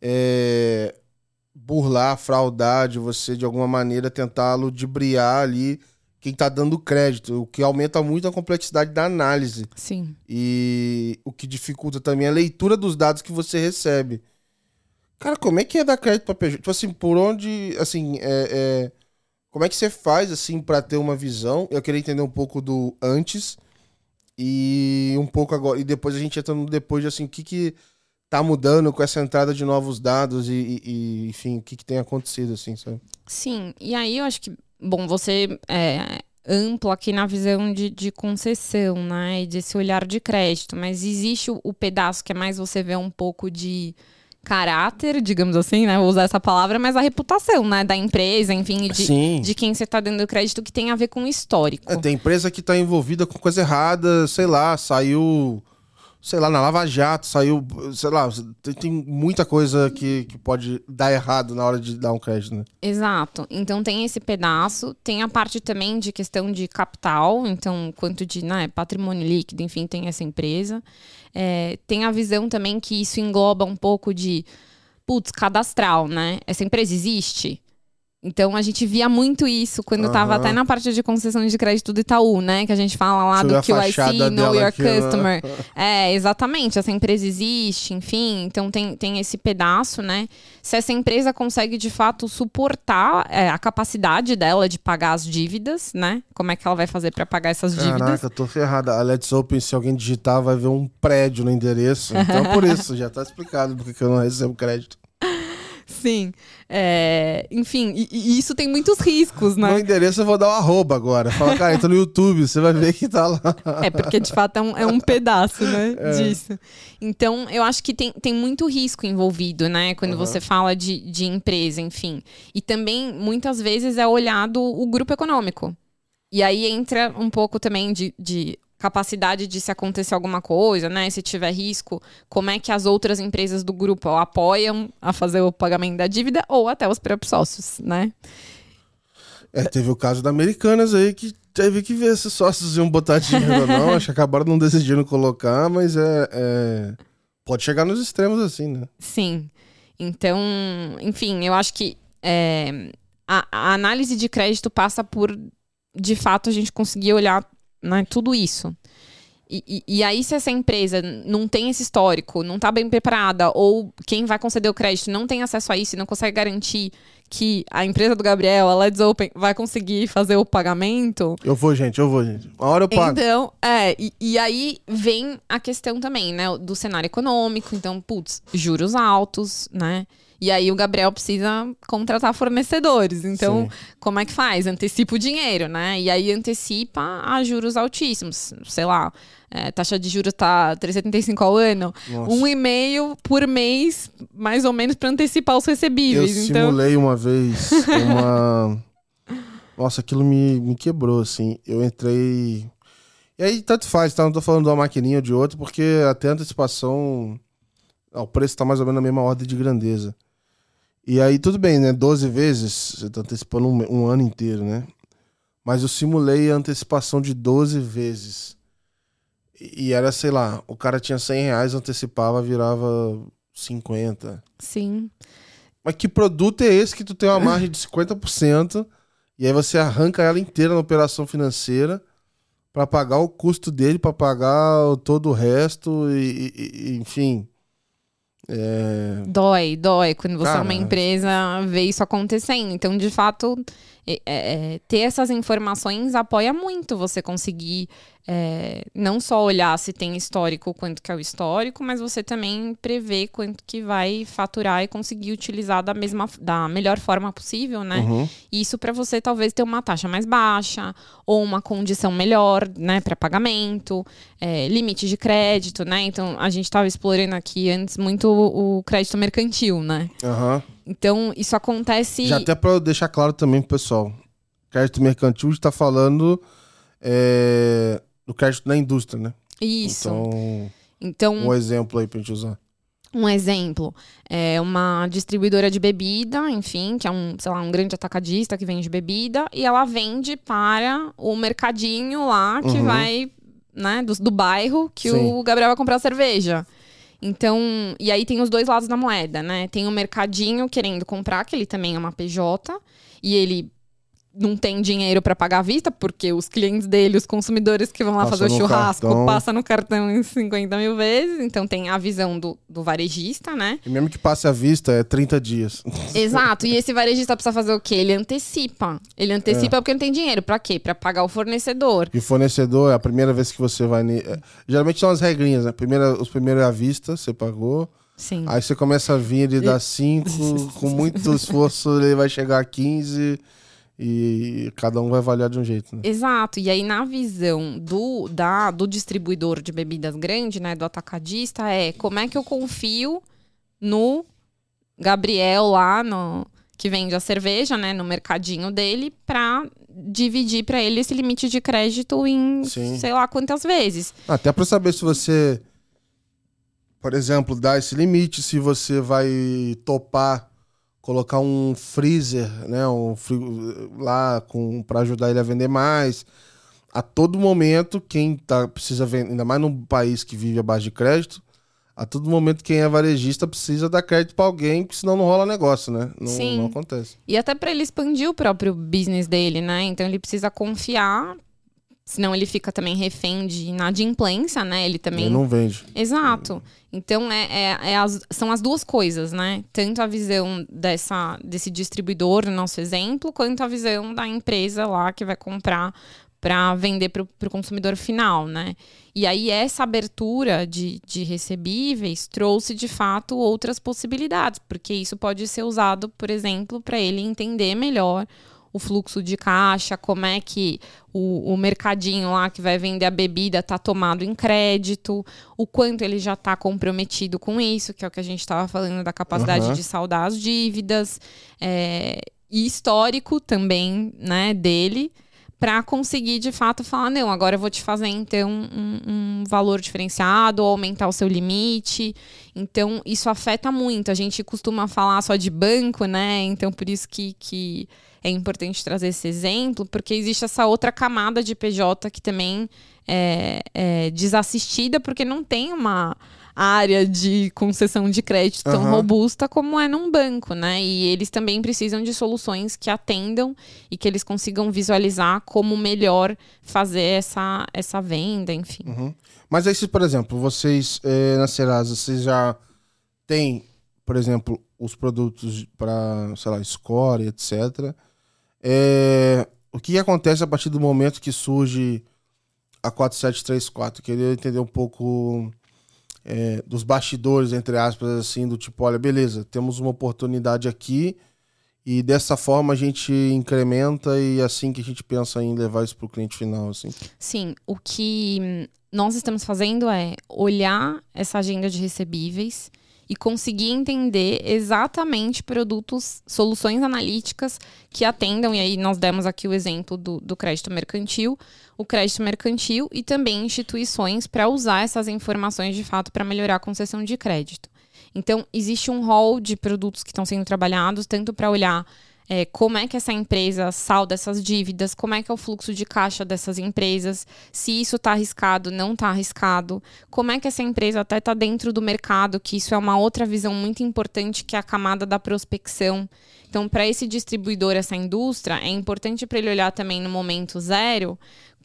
é, burlar, fraudar, de você de alguma maneira tentar ludibriar ali quem está dando crédito, o que aumenta muito a complexidade da análise. Sim. E o que dificulta também a leitura dos dados que você recebe. Cara, como é que é dar crédito para PJ? Tipo assim, por onde, assim, é, é, como é que você faz, assim, para ter uma visão? Eu queria entender um pouco do antes e um pouco agora. E depois a gente entra no depois, assim, o que que tá mudando com essa entrada de novos dados e, e enfim, o que que tem acontecido, assim, sabe? Sim, e aí eu acho que bom, você é amplo aqui na visão de, de concessão, né? E desse olhar de crédito, mas existe o, o pedaço que é mais você vê um pouco de caráter, digamos assim, né? Vou usar essa palavra, mas a reputação, né? Da empresa, enfim, de, de quem você está dando crédito que tem a ver com o histórico. É, tem empresa que está envolvida com coisa errada, sei lá, saiu sei lá, na Lava Jato saiu, sei lá, tem, tem, muita coisa que, que pode dar errado na hora de dar um crédito, né? Exato. Então tem esse pedaço, tem a parte também de questão de capital, então quanto de né, patrimônio líquido, enfim, tem essa empresa. É, tem a visão também que isso engloba um pouco de, putz, cadastral, né? Essa empresa existe? Então a gente via muito isso quando uhum. tava até na parte de concessão de crédito do Itaú, né? Que a gente fala lá do QIC, Know Your aqui, né? Customer. Né? É, exatamente. Essa empresa existe, enfim. Então tem, tem esse pedaço, né? Se essa empresa consegue de fato suportar é, a capacidade dela de pagar as dívidas, né? Como é que ela vai fazer para pagar essas dívidas? Caraca, eu tô ferrada. A Let's Open, se alguém digitar, vai ver um prédio no endereço. Então por isso, já tá explicado porque eu não recebo crédito. Sim. É, enfim, e, e, isso tem muitos riscos, né? No endereço eu vou dar o um arroba agora. Fala, cara, entra no YouTube, você vai ver que tá lá. É, porque de fato é um, é um pedaço, né? É. Disso. Então, eu acho que tem, tem muito risco envolvido, né? Quando uhum. você fala de, de empresa, enfim. E também, muitas vezes, é olhado o grupo econômico. E aí entra um pouco também de, de capacidade de se acontecer alguma coisa, né? Se tiver risco, como é que as outras empresas do grupo apoiam a fazer o pagamento da dívida ou até os próprios sócios, né? É, teve o caso da Americanas aí que teve que ver se os sócios iam botar dinheiro ou não. Acho que acabaram não decidindo colocar, mas é, é, pode chegar nos extremos assim, né? Sim. Então, enfim, eu acho que é, a, a análise de crédito passa por, de fato, a gente conseguir olhar né? Tudo isso. E, e, e, aí, se essa empresa não tem esse histórico, não está bem preparada, ou quem vai conceder o crédito não tem acesso a isso e não consegue garantir que a empresa do Gabriel, a Let's Open, vai conseguir fazer o pagamento. Eu vou, gente, eu vou, gente. Uma hora eu pago. Então, é, e, e aí vem a questão também, né, do cenário econômico. Então, putz, juros altos, né? E aí o Gabriel precisa contratar fornecedores. Então, Sim. como é que faz? Antecipa o dinheiro, né? E aí antecipa a juros altíssimos. Sei lá, é, taxa de juros tá 3,75 ao ano. Nossa. Um e meio por mês, mais ou menos, para antecipar os recebíveis. Eu então... simulei uma vez uma... Nossa, aquilo me, me quebrou, assim. Eu entrei... E aí, tanto faz, tá? Não tô falando de uma maquininha ou de outra, porque até a antecipação... o preço tá mais ou menos na mesma ordem de grandeza. E aí, tudo bem, né? 12 vezes, você tá antecipando um, um, ano inteiro, né? Mas eu simulei a antecipação de 12 vezes. E, era, sei lá, o cara tinha 100 reais, antecipava, virava 50. Sim. Mas que produto é esse que tu tem uma margem de 50% e aí você arranca ela inteira na operação financeira para pagar o custo dele, para pagar todo o resto e, e, e enfim. É... Dói, dói. Quando você Cara, é uma empresa, vê isso acontecendo. Então, de fato, é, é, ter essas informações apoia muito você conseguir é, não só olhar se tem histórico, quanto que é o histórico, mas você também prever quanto que vai faturar e conseguir utilizar da mesma da melhor forma possível, né? Uhum. Isso para você talvez ter uma taxa mais baixa ou uma condição melhor, né, para pagamento, é, limite de crédito, né? Então a gente estava explorando aqui antes muito o, crédito mercantil, né? Aham. Então isso acontece. Já até pra eu deixar claro também pro pessoal. Crédito mercantil está falando é, do crédito na indústria, né? Isso. Então, Então, um exemplo aí pra gente usar. Um exemplo, é uma distribuidora de bebida, enfim, que é um, sei lá, um grande atacadista que vende bebida, e ela vende para o mercadinho lá que Uhum. vai, né, do, do bairro que Sim. o Gabriel vai comprar cerveja. Então, e aí tem os dois lados da moeda, né? Tem o mercadinho querendo comprar, que ele também é uma PJ, e ele não tem dinheiro para pagar à vista, porque os clientes dele, os consumidores que vão lá Passa fazer o churrasco, cartão. passa no cartão em 50 mil vezes. Então tem a visão do, do varejista, né? E mesmo que passe à vista, é 30 dias. Exato. E esse varejista precisa fazer o quê? Ele antecipa. Ele É. antecipa porque não tem dinheiro. Pra quê? Pra pagar o fornecedor. E o fornecedor, é a primeira vez que você vai. ne- é, geralmente são as regrinhas, né? Primeira, os primeiros é à vista, você pagou. Sim. Aí você começa a vir, ele dá 5, com muito esforço ele vai chegar a 15 e cada um vai avaliar de um jeito, né? Exato. E aí, na visão do, da, do distribuidor de bebidas grande, né? Do atacadista, é como é que eu confio no Gabriel lá no que vende a cerveja, né, no mercadinho dele, pra dividir pra ele esse limite de crédito em Sim. sei lá quantas vezes. Até pra saber se você, por exemplo, dá esse limite, se você vai topar colocar um freezer, né, um lá com para ajudar ele a vender mais. A todo momento, quem tá precisa vender, ainda mais num país que vive à base de crédito, a todo momento quem é varejista precisa dar crédito pra alguém, porque senão não rola negócio, né? Não, Sim. não acontece. E até pra ele expandir o próprio business dele, né? Então ele precisa confiar, senão ele fica também refém de inadimplência, né? Ele também Ele não vende. Exato. Então, é, é- é as- são as duas coisas, né? Tanto a visão dessa, desse distribuidor, no nosso exemplo, quanto a visão da empresa lá que vai comprar para vender para o consumidor final, né? E aí, essa abertura de, de recebíveis trouxe, de fato, outras possibilidades, porque isso pode ser usado, por exemplo, para ele entender melhor o fluxo de caixa, como é que o, o mercadinho lá que vai vender a bebida está tomado em crédito, o quanto ele já está comprometido com isso, que é o que a gente estava falando da capacidade Aham. de saldar as dívidas, é, e histórico também né, dele, para conseguir de fato falar: não, agora eu vou te fazer então um, um valor diferenciado, ou aumentar o seu limite. Então, isso afeta muito. A gente costuma falar só de banco, né? Então, por isso que, que é importante trazer esse exemplo, porque existe essa outra camada de PJ que também é, é desassistida, porque não tem uma área de concessão de crédito tão Aham. robusta como é num banco, né? E eles também precisam de soluções que atendam e que eles consigam visualizar como melhor fazer essa, essa venda, enfim. Uhum. Mas aí, se, por exemplo, vocês eh, na Serasa, vocês já têm, por exemplo, os produtos para, sei lá, score, etc. É, o que acontece a partir do momento que surge a 4734? Queria entender um pouco é, dos bastidores, entre aspas, assim, do tipo, olha, beleza, temos uma oportunidade aqui e dessa forma a gente incrementa e é assim que a gente pensa em levar isso para o cliente final, assim. Sim, o que nós estamos fazendo é olhar essa agenda de recebíveis e conseguir entender exatamente produtos, soluções analíticas que atendam, e aí nós demos aqui o exemplo do, do crédito mercantil, o crédito mercantil e também instituições para usar essas informações de fato para melhorar a concessão de crédito. Então, existe um rol de produtos que estão sendo trabalhados, tanto para olhar é, como é que essa empresa salda essas dívidas, como é que é o fluxo de caixa dessas empresas, se isso está arriscado, não está arriscado, como é que essa empresa até está dentro do mercado, que isso é uma outra visão muito importante, que é a camada da prospecção. Então, para esse distribuidor, essa indústria, é importante para ele olhar também no momento zero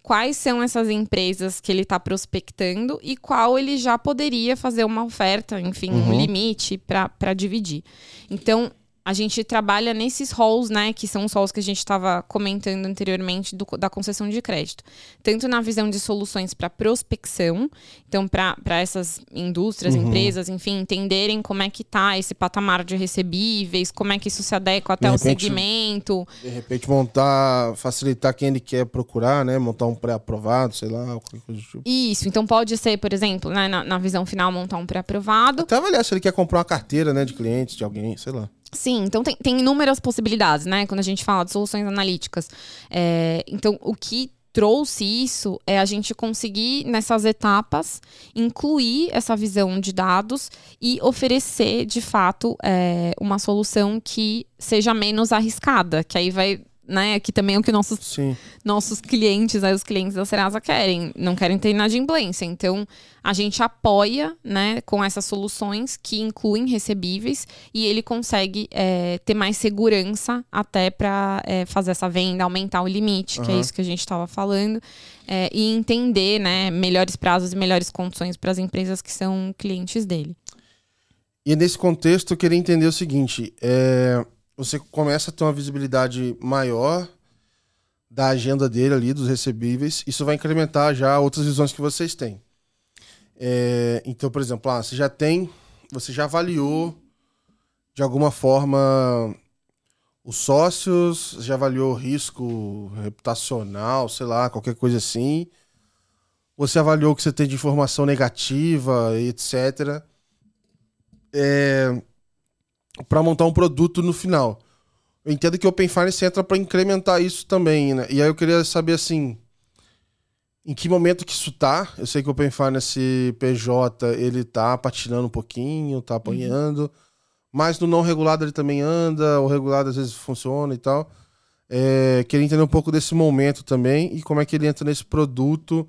quais são essas empresas que ele está prospectando e qual ele já poderia fazer uma oferta, enfim, uhum. um limite para dividir. Então, a gente trabalha nesses halls, né, que são os halls que a gente estava comentando anteriormente do, da concessão de crédito. Tanto na visão de soluções para prospecção, então para essas indústrias, uhum. empresas, enfim, entenderem como é que está esse patamar de recebíveis, como é que isso se adequa até o segmento. De repente montar, facilitar quem ele quer procurar, né, montar um pré-aprovado, sei lá, qualquer coisa do tipo. Isso, então pode ser, por exemplo, né, na, na visão final, montar um pré-aprovado. Até avaliar se ele quer comprar uma carteira, né, de clientes, de alguém, sei lá. Sim, então tem, tem inúmeras possibilidades, né? Quando a gente fala de soluções analíticas. É, então, o que trouxe isso é a gente conseguir, nessas etapas, incluir essa visão de dados e oferecer, de fato, é, uma solução que seja menos arriscada, que aí vai né? Que também é o que nossos, nossos clientes, aí, os clientes da Serasa querem. Não querem ter inadimplência. Então, a gente apoia, né, com essas soluções que incluem recebíveis e ele consegue é, ter mais segurança até para é, fazer essa venda, aumentar o limite, uhum. que é isso que a gente estava falando, é, e entender, né, melhores prazos e melhores condições para as empresas que são clientes dele. E nesse contexto, eu queria entender o seguinte: é, você começa a ter uma visibilidade maior da agenda dele ali, dos recebíveis. Isso vai incrementar já outras visões que vocês têm. É, então, por exemplo, ah, você já tem, você já avaliou de alguma forma os sócios, já avaliou risco reputacional, sei lá, qualquer coisa assim. Você avaliou o que você tem de informação negativa, etc. É, para montar um produto no final. Eu entendo que o Open Finance entra para incrementar isso também, né? E aí eu queria saber assim, em que momento que isso tá? Eu sei que o Open Finance PJ, ele tá patinando um pouquinho, tá apanhando, uhum. mas no não regulado ele também anda, o regulado às vezes funciona e tal. É, queria entender um pouco desse momento também e como é que ele entra nesse produto,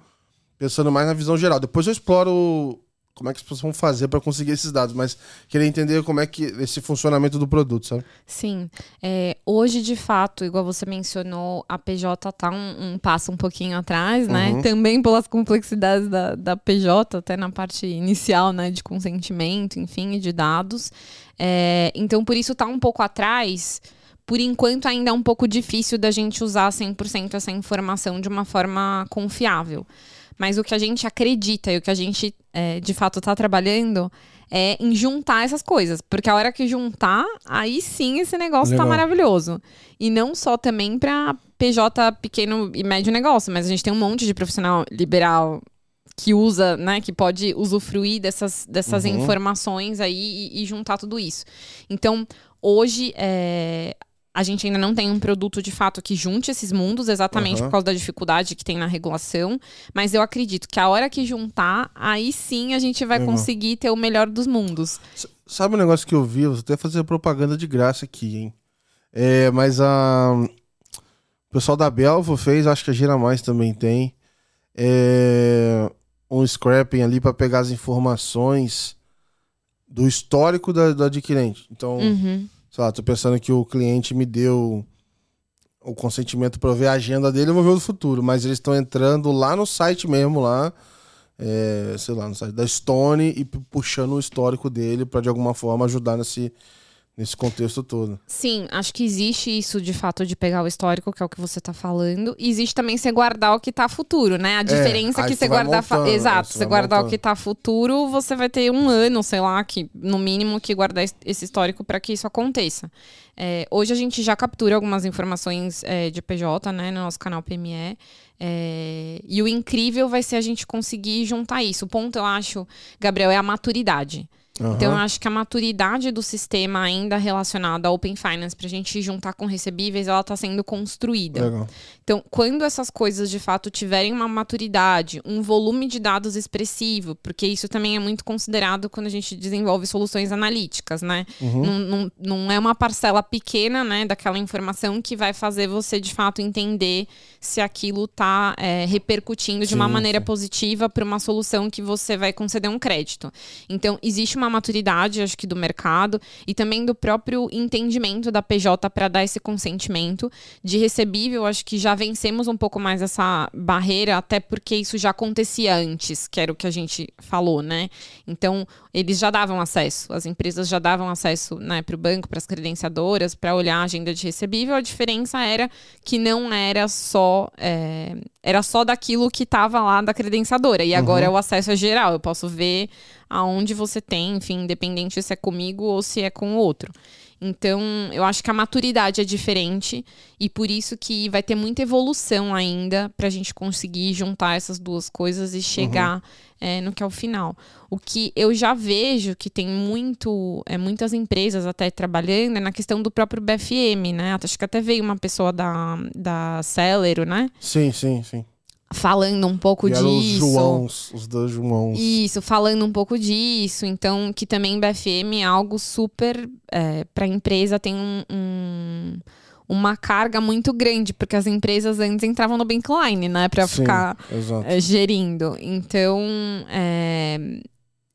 pensando mais na visão geral. Depois eu exploro como é que as pessoas vão fazer para conseguir esses dados, mas queria entender como é que esse funcionamento do produto, sabe? Sim. É, hoje, de fato, igual você mencionou, a PJ tá um, um passo um pouquinho atrás, né? Uhum. Também pelas complexidades da, da PJ, até na parte inicial, né? De consentimento, enfim, e de dados. É, então, por isso tá um pouco atrás por enquanto ainda é um pouco difícil da gente usar 100% essa informação de uma forma confiável. Mas o que a gente acredita e o que a gente é, de fato está trabalhando é em juntar essas coisas. Porque a hora que juntar, aí sim esse negócio está maravilhoso. E não só também para PJ pequeno e médio negócio, mas a gente tem um monte de profissional liberal que usa, né, que pode usufruir dessas, dessas uhum. informações aí e, e, juntar tudo isso. Então, hoje, é, a gente ainda não tem um produto de fato que junte esses mundos, exatamente uhum. por causa da dificuldade que tem na regulação. Mas eu acredito que a hora que juntar, aí sim a gente vai conseguir ter o melhor dos mundos. S sabe um negócio que eu vi? Eu vou até fazer propaganda de graça aqui, hein? É, mas a. O pessoal da Belvo fez, acho que a Gira Mais também tem. É, um scrapping ali para pegar as informações do histórico da, do adquirente. Então. Uhum sei lá, tô pensando que o cliente me deu o consentimento para ver a agenda dele, eu vou ver o futuro. Mas eles estão entrando lá no site mesmo, lá, é, sei lá, no site da Stone e puxando o histórico dele para de alguma forma ajudar nesse, nesse contexto todo. Sim, acho que existe isso de fato de pegar o histórico, que é o que você está falando. E existe também você guardar o que está futuro, né? A é, diferença é, que você guardar. Montando, Exato, você, você guardar montando. o que está futuro, você vai ter um ano, sei lá, que no mínimo que guardar esse histórico para que isso aconteça. É, hoje a gente já captura algumas informações é, de PJ, né, no nosso canal PME. É, e o incrível vai ser a gente conseguir juntar isso. O ponto, eu acho, Gabriel, é a maturidade. Uhum. Então, eu acho que a maturidade do sistema ainda relacionado ao Open Finance, para a gente juntar com recebíveis, ela está sendo construída. Legal. Então, quando essas coisas de fato tiverem uma maturidade, um volume de dados expressivo, porque isso também é muito considerado quando a gente desenvolve soluções analíticas, né? Uhum. Não, não, não é uma parcela pequena, né, daquela informação que vai fazer você de fato entender se aquilo está é, repercutindo de sim, uma maneira sim. positiva para uma solução que você vai conceder um crédito. Então, existe uma maturidade, acho que, do mercado e também do próprio entendimento da PJ para dar esse consentimento. De recebível, acho que já vencemos um pouco mais essa barreira, até porque isso já acontecia antes, que era o que a gente falou, né? Então, eles já davam acesso, as empresas já davam acesso né, para o banco, para as credenciadoras, para olhar a agenda de recebível. A diferença era que não era só. É, era só daquilo que estava lá da credenciadora. E agora uhum. o acesso é geral. Eu posso ver aonde você tem, enfim, independente se é comigo ou se é com o outro. Então, eu acho que a maturidade é diferente e por isso que vai ter muita evolução ainda para a gente conseguir juntar essas duas coisas e chegar uhum. é, no que é o final. O que eu já vejo que tem muito, é, muitas empresas até trabalhando é na questão do próprio BFM, né? Acho que até veio uma pessoa da, da Celero, né? Sim, sim, sim falando um pouco disso. Os Joãos, os dois Joãos. Isso, falando um pouco disso. Então, que também BFM é algo super. É, para a empresa tem um, um, uma carga muito grande, porque as empresas antes entravam no bankline, né? Para ficar é, gerindo. Então, é,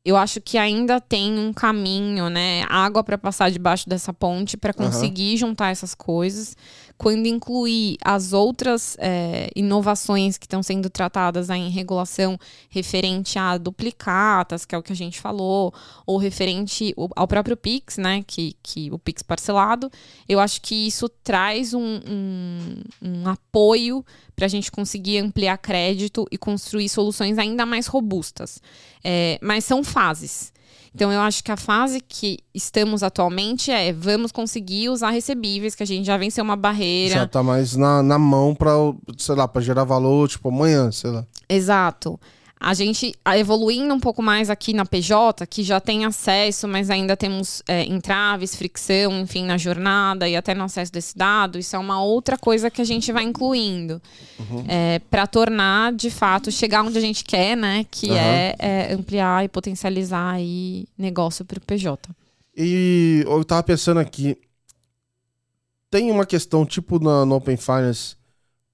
eu acho que ainda tem um caminho, né? Água para passar debaixo dessa ponte para conseguir uhum. juntar essas coisas quando incluir as outras é, inovações que estão sendo tratadas aí em regulação referente a duplicatas, que é o que a gente falou, ou referente ao próprio Pix, né, que, que o Pix parcelado, eu acho que isso traz um, um, um apoio para a gente conseguir ampliar crédito e construir soluções ainda mais robustas. É, mas são fases. Então, eu acho que a fase que estamos atualmente é vamos conseguir usar recebíveis, que a gente já venceu uma barreira. Já tá mais na, na mão para, sei lá, para gerar valor, tipo, amanhã, sei lá. Exato a gente evoluindo um pouco mais aqui na PJ, que já tem acesso, mas ainda temos é, entraves, fricção, enfim, na jornada e até no acesso desse dado, isso é uma outra coisa que a gente vai incluindo uhum. é, para tornar, de fato, chegar onde a gente quer, né? Que uhum. é, é, ampliar e potencializar aí negócio para o PJ. E eu tava pensando aqui, tem uma questão tipo no, no Open Finance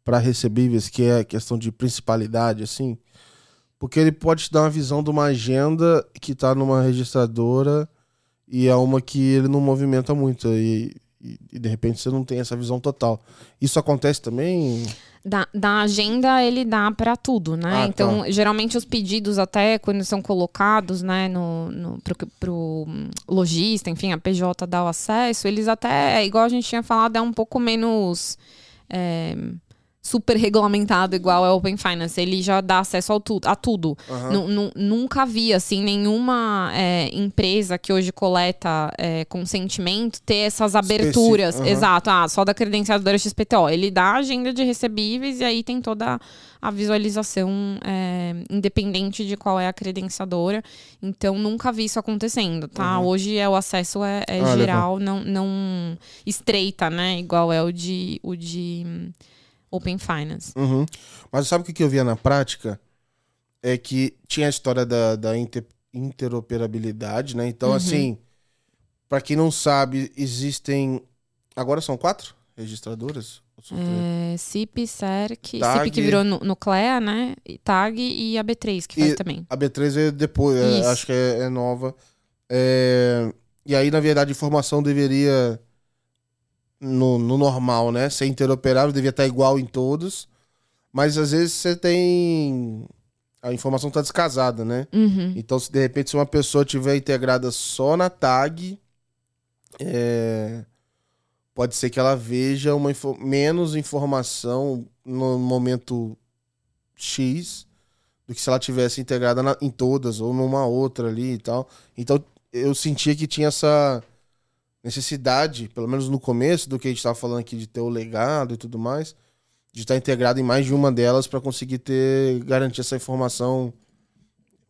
para recebíveis, que é a questão de principalidade, assim, porque ele pode te dar uma visão de uma agenda que está numa registradora e é uma que ele não movimenta muito. E, e, e, de repente você não tem essa visão total. Isso acontece também? Da, da agenda ele dá para tudo, né? Ah, tá. então, tá. geralmente os pedidos, até quando são colocados, né, no, no, pro, pro lojista, enfim, a PJ dá o acesso, eles até, igual a gente tinha falado, é um pouco menos. É, super regulamentado igual é o Open Finance. Ele já dá acesso ao tu, a tudo. Uhum. Nunca vi, assim, nenhuma é, empresa que hoje coleta é, consentimento ter essas aberturas. Uhum. Exato. Ah, só da credenciadora XPTO. Ele dá a agenda de recebíveis e aí tem toda a visualização é, independente de qual é a credenciadora. Então, nunca vi isso acontecendo, tá? Uhum. Hoje é, o acesso é, é ah, geral, não, não estreita, né? Igual é o de... O de Open Finance. Uhum. Mas sabe o que eu via na prática? É que tinha a história da, da inter, interoperabilidade, né? Então, uhum. assim, para quem não sabe, existem. Agora são quatro registradoras? É, CIP, CERC, TAG, CIP que virou Nuclea, né? TAG e a B3, que faz também. A B3 é depois, é, acho que é, é nova. É, e aí, na verdade, a informação deveria no, no normal, né? Ser interoperável devia estar igual em todos. Mas às vezes você tem. A informação está descasada, né? Uhum. Então, se de repente se uma pessoa tiver integrada só na tag, é... pode ser que ela veja uma info... menos informação no momento X do que se ela tivesse integrada na... em todas ou numa outra ali e tal. Então, eu sentia que tinha essa necessidade, pelo menos no começo, do que a gente estava falando aqui de ter o legado e tudo mais, de estar integrado em mais de uma delas para conseguir ter garantir essa informação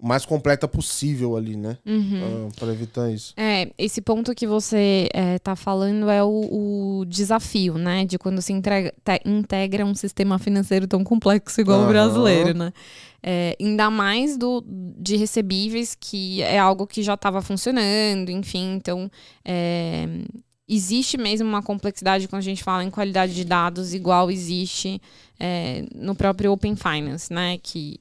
mais completa possível ali, né? Uhum. Para evitar isso. É, esse ponto que você está é, falando é o, o, desafio, né? De quando se entrega, te, integra um sistema financeiro tão complexo igual uhum. o brasileiro, né? É, ainda mais do, de recebíveis, que é algo que já estava funcionando, enfim. Então, é, existe mesmo uma complexidade quando a gente fala em qualidade de dados, igual existe é, no próprio Open Finance, né? Que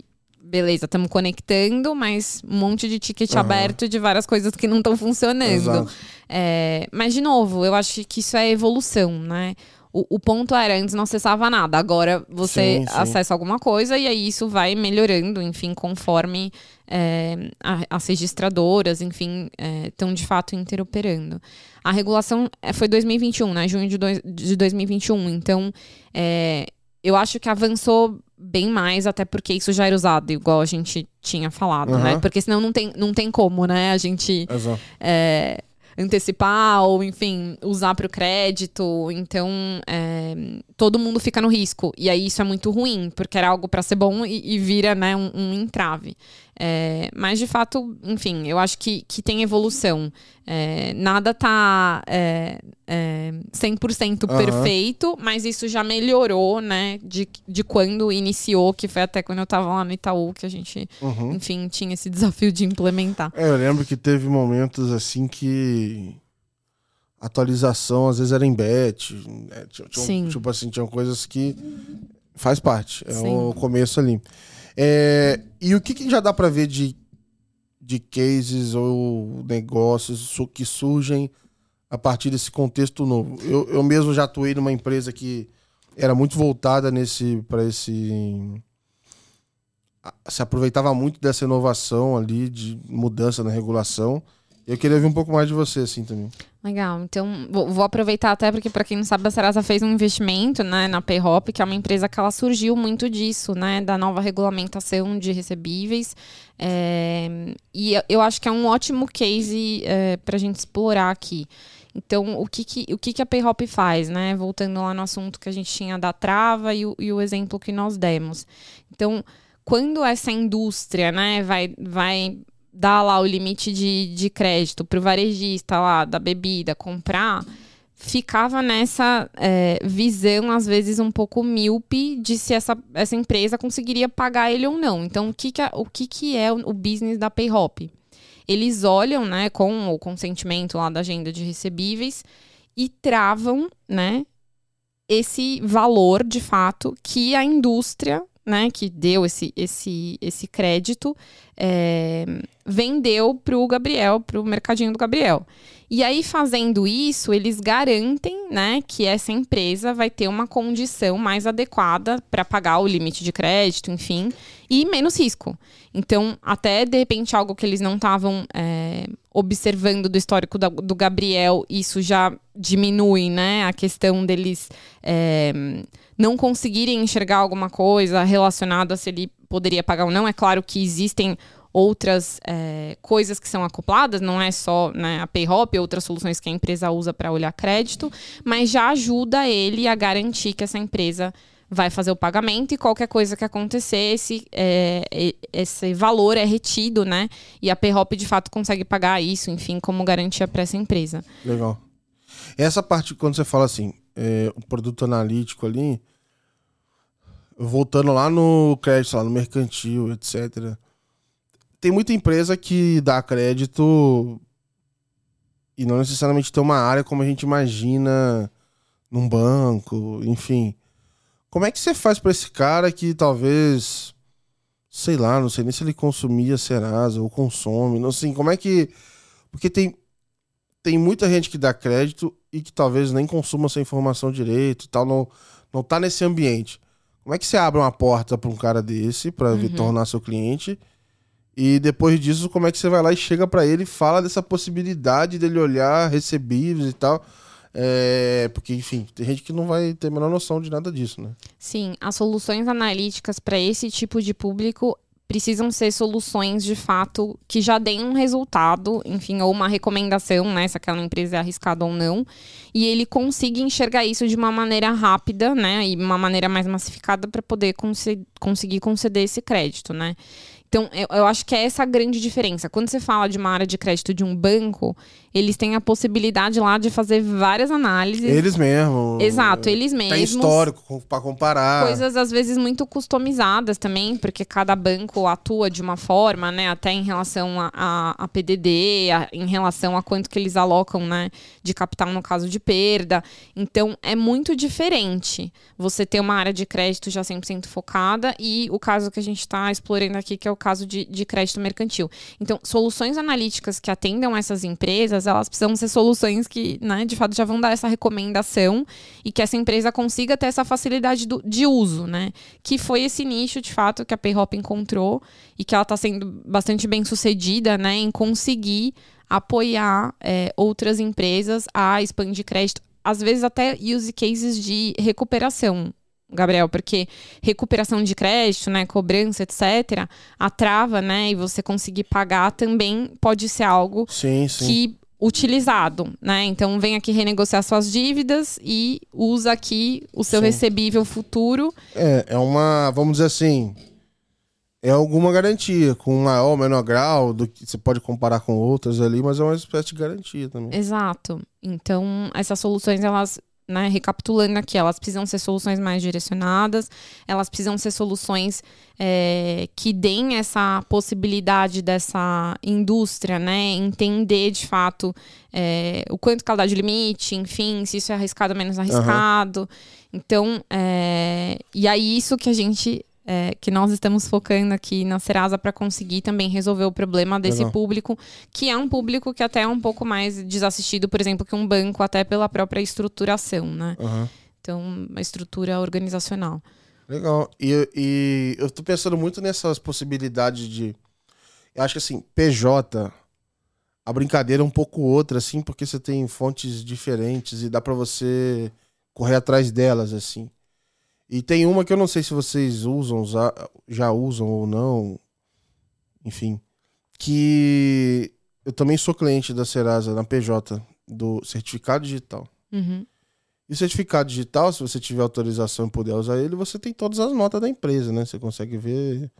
beleza, estamos conectando, mas um monte de ticket Aham. aberto de várias coisas que não estão funcionando. É, mas, de novo, eu acho que isso é evolução, né? O, o ponto era, antes não acessava nada, agora você Sim, sim. acessa alguma coisa e aí isso vai melhorando, enfim, conforme é, a- as registradoras, enfim, estão de fato interoperando. A regulação é, foi 2021, né? Junho de, dois- de 2021. Então, é, eu acho que avançou bem mais, até porque isso já era usado, igual a gente tinha falado, né? Aham. Porque senão não tem, não tem como, né? A gente é, antecipar ou, enfim, usar para o crédito. Então, é, todo mundo fica no risco. E aí isso é muito ruim, porque era algo para ser bom e, e vira né, um, um entrave. É, mas, de fato, enfim, eu acho que, que tem evolução. É, nada tá é, é, 100% Aham. perfeito, mas isso já melhorou, né, de, de quando iniciou, que foi até quando eu tava lá no Itaú, que a gente, Uhum. enfim, tinha esse desafio de implementar. É, eu lembro que teve momentos assim que atualização às vezes era em bet. né? Tinha- tinha- Sim. Tipo assim, tinham coisas que faz parte. É Sim. o começo ali. É, e o que, que já dá pra ver de, de cases ou negócios que surgem a partir desse contexto novo? Eu, eu mesmo já atuei numa empresa que era muito voltada nesse para esse se aproveitava muito dessa inovação ali de mudança na regulação. Eu queria ouvir um pouco mais de você assim também. Legal, então vou, aproveitar até porque, para quem não sabe, a Serasa fez um investimento né, na Payhop, que é uma empresa que ela surgiu muito disso, né, da nova regulamentação de recebíveis. É, e eu- acho que é um ótimo case para a gente explorar aqui. Então, o que, que, o que, que a Payhop faz, né? Voltando lá no assunto que a gente tinha da trava e o, e o exemplo que nós demos. Então, quando essa indústria né, vai, vai dar lá o limite de, de crédito para o varejista lá da bebida comprar, ficava nessa é, visão, às vezes, um pouco míope de se essa, essa empresa conseguiria pagar ele ou não. Então, o que, que, é- o, que, que é o, business da Payhop? Eles olham, né, com o consentimento lá da agenda de recebíveis e travam, né, esse valor, de fato, que a indústria, né, que deu esse, esse, esse crédito, é, vendeu para o Gabriel, para o mercadinho do Gabriel. E aí, fazendo isso, eles garantem né, que essa empresa vai ter uma condição mais adequada para pagar o limite de crédito, enfim, e menos risco. Então, até de repente, algo que eles não estavam é, observando do histórico da- do Gabriel, isso já diminui, né? A questão deles é, não conseguirem enxergar alguma coisa relacionada a se ele poderia pagar ou não. É claro que existem outras é, coisas que são acopladas, não é só né, a Payhop, outras soluções que a empresa usa para olhar crédito, mas já ajuda ele a garantir que essa empresa vai fazer o pagamento e qualquer coisa que acontecer, esse, é, esse valor é retido, né? E a Payhop de fato consegue pagar isso, enfim, como garantia para essa empresa. Legal. Essa parte, quando você fala assim, é, o produto analítico ali, voltando lá no crédito, lá no mercantil, etc. Tem muita empresa que dá crédito e não necessariamente tem uma área como a gente imagina num banco, enfim. Como é que você faz pra esse cara que talvez, sei lá, não sei nem se ele consumia Serasa ou consome, não sei, como é que. Porque tem, tem muita gente que dá crédito e que talvez nem consuma essa informação direito e tal, não, não tá nesse ambiente. Como é que você abre uma porta para um cara desse para Uhum. tornar seu cliente? E depois disso, como é que você vai lá e chega para ele e fala dessa possibilidade dele olhar recebíveis e tal? É, porque, enfim, tem gente que não vai ter a menor noção de nada disso, né? Sim, as soluções analíticas para esse tipo de público precisam ser soluções de fato que já deem um resultado, enfim, ou uma recomendação, né, se aquela empresa é arriscada ou não, e ele consiga enxergar isso de uma maneira rápida, né, e uma maneira mais massificada para poder conce- conseguir conceder esse crédito, né. Então, eu, eu, acho que é essa a grande diferença. Quando você fala de uma área de crédito de um banco, eles têm a possibilidade lá de fazer várias análises. Eles mesmos. Exato, eles mesmos. Tem histórico para comparar. Coisas, às vezes, muito customizadas também, porque cada banco atua de uma forma, né? Até em relação a, a, a PDD, a, em relação a quanto que eles alocam, né? De capital no caso de perda. Então, é muito diferente você ter uma área de crédito já 100% focada e o caso que a gente está explorando aqui, que é o caso de, de crédito mercantil. Então, soluções analíticas que atendam essas empresas, elas precisam ser soluções que, né, de fato, já vão dar essa recomendação e que essa empresa consiga ter essa facilidade do, de uso, né? Que foi esse nicho, de fato, que a Payhop encontrou e que ela está sendo bastante bem sucedida, né, em conseguir apoiar é, outras empresas a expandir crédito, às vezes até use cases de recuperação. Gabriel, porque recuperação de crédito, né, cobrança, etc., a trava, né, e você conseguir pagar também pode ser algo sim, sim. que utilizado, né? Então vem aqui renegociar suas dívidas e usa aqui o seu sim. recebível futuro. É, é uma, vamos dizer assim, é alguma garantia, com maior ou menor grau, do que você pode comparar com outras ali, mas é uma espécie de garantia também. Exato. Então, essas soluções, elas né, recapitulando aqui, elas precisam ser soluções mais direcionadas, elas precisam ser soluções é, que deem essa possibilidade dessa indústria, né, entender de fato é, o quanto que ela dá de limite, enfim, se isso é arriscado ou menos arriscado. Uhum. Então, é, e aí isso que a gente é, que nós estamos focando aqui na Serasa para conseguir também resolver o problema desse Legal. público, que é um público que até é um pouco mais desassistido, por exemplo, que um banco, até pela própria estruturação, né? Uhum. Então, uma estrutura organizacional. Legal. E, e eu estou pensando muito nessas possibilidades de. Eu acho que assim, PJ, a brincadeira é um pouco outra, assim, porque você tem fontes diferentes e dá para você correr atrás delas, assim. E tem uma que eu não sei se vocês usam, já usam ou não, enfim, que eu também sou cliente da Serasa na PJ, do certificado digital. Uhum. E o certificado digital, se você tiver autorização e puder usar ele, você tem todas as notas da empresa, né? Você consegue ver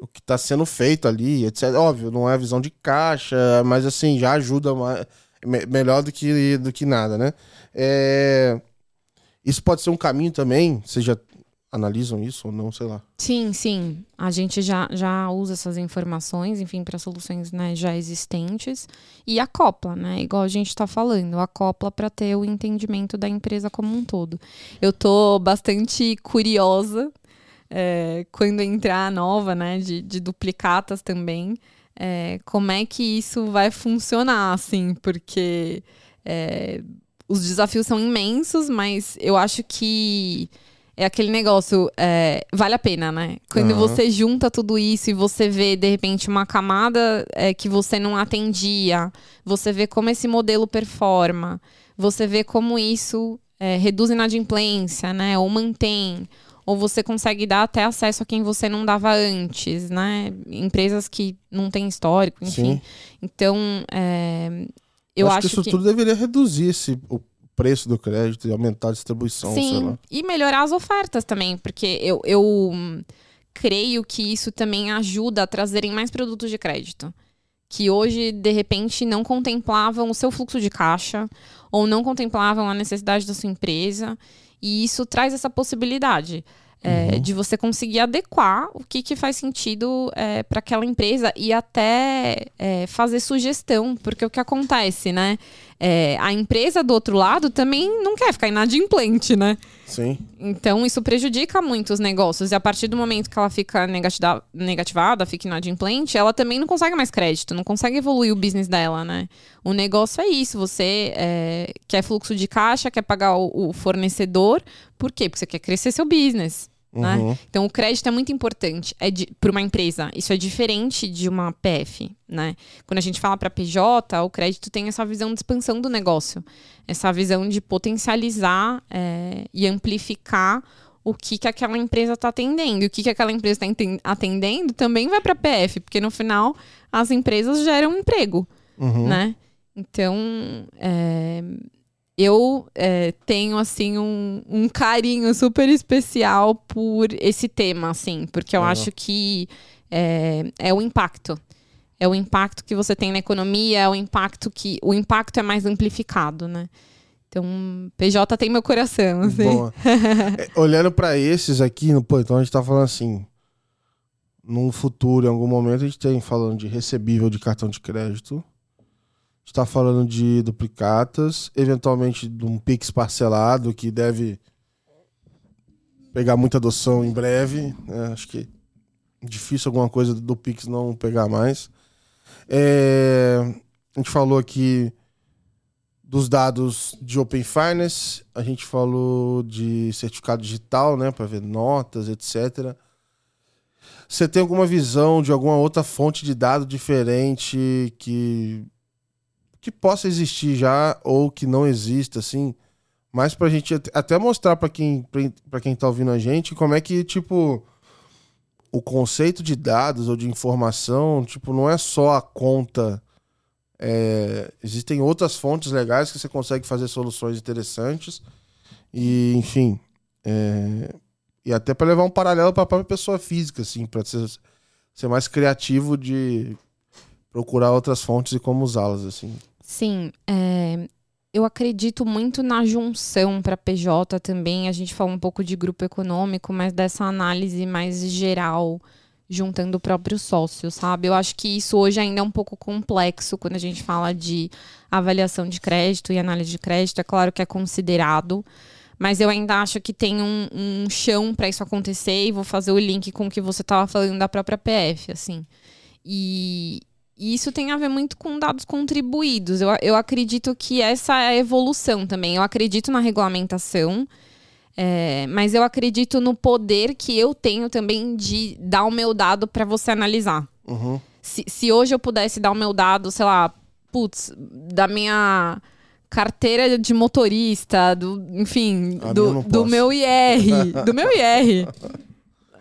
o que está sendo feito ali, etc. Óbvio, não é a visão de caixa, mas assim, já ajuda mais, melhor do que, do que nada, né? É... Isso pode ser um caminho também, vocês já analisam isso ou não, sei lá. Sim, sim. A gente já, já usa essas informações, enfim, para soluções né, já existentes e acopla, né? Igual a gente está falando, acopla para ter o entendimento da empresa como um todo. Eu tô bastante curiosa é, quando entrar a nova, né, de, de duplicatas também, é, como é que isso vai funcionar, assim, porque é, os desafios são imensos, mas eu acho que é aquele negócio, é, vale a pena, né? Quando uhum. você junta tudo isso e você vê, de repente, uma camada é, que você não atendia, você vê como esse modelo performa, você vê como isso é, reduz inadimplência, né? Ou mantém, ou você consegue dar até acesso a quem você não dava antes, né? Empresas que não têm histórico, enfim. Sim. Então, é, eu acho, acho que isso que... tudo deveria reduzir esse, o preço do crédito e aumentar a distribuição, Sim, e melhorar as ofertas também, porque eu, eu creio que isso também ajuda a trazerem mais produtos de crédito. Que hoje, de repente, não contemplavam o seu fluxo de caixa ou não contemplavam a necessidade da sua empresa. E isso traz essa possibilidade. É, uhum. de você conseguir adequar o que, que faz sentido é, para aquela empresa e até é, fazer sugestão, porque o que acontece, né? É, a empresa do outro lado também não quer ficar inadimplente, né? Sim. Então isso prejudica muito os negócios. E a partir do momento que ela fica negativada, fica inadimplente, ela também não consegue mais crédito, não consegue evoluir o business dela, né? O negócio é isso: você é, quer fluxo de caixa, quer pagar o, o fornecedor. Por quê? Porque você quer crescer seu business. Né? Uhum. Então o crédito é muito importante é para uma empresa. Isso é diferente de uma PF, né? Quando a gente fala para PJ, o crédito tem essa visão de expansão do negócio, essa visão de potencializar é, e amplificar o que, que aquela empresa está atendendo. E o que, que aquela empresa está atendendo também vai para a PF, porque no final as empresas geram emprego, uhum. né? Então, é, eu é, tenho assim um, um, carinho super especial por esse tema, assim, porque eu uhum. acho que é, é, o impacto. É o impacto que você tem na economia, é o impacto que. O impacto é mais amplificado, né? Então, PJ tem meu coração. Assim. Boa. é, olhando para esses aqui, pô, então a gente tá falando assim. Num futuro, em algum momento, a gente tem falando de recebível de cartão de crédito está falando de duplicatas, eventualmente de um Pix parcelado que deve pegar muita adoção em breve. Né? Acho que é difícil alguma coisa do Pix não pegar mais. É, a gente falou aqui dos dados de Open Finance, a gente falou de certificado digital, né, para ver notas, etc. Você tem alguma visão de alguma outra fonte de dado diferente que que possa existir já ou que não exista, assim, mas pra gente até mostrar para quem, pra quem tá ouvindo a gente como é que, tipo, o conceito de dados ou de informação, tipo, não é só a conta. É, existem outras fontes legais que você consegue fazer soluções interessantes. E, enfim. É, e até para levar um paralelo para a própria pessoa física, assim, para ser, ser mais criativo de procurar outras fontes e como usá-las, assim. Sim, é, eu acredito muito na junção para PJ também. A gente fala um pouco de grupo econômico, mas dessa análise mais geral, juntando o próprio sócio, sabe? Eu acho que isso hoje ainda é um pouco complexo quando a gente fala de avaliação de crédito e análise de crédito. É claro que é considerado, mas eu ainda acho que tem um, um chão para isso acontecer e vou fazer o link com o que você estava falando da própria PF, assim. E, e isso tem a ver muito com dados contribuídos. Eu, eu acredito que essa é a evolução também. Eu acredito na regulamentação, é, mas eu acredito no poder que eu tenho também de dar o meu dado para você analisar. Uhum. Se, se hoje eu pudesse dar o meu dado, sei lá, putz, da minha carteira de motorista, do, enfim, do, do meu IR, do meu IR.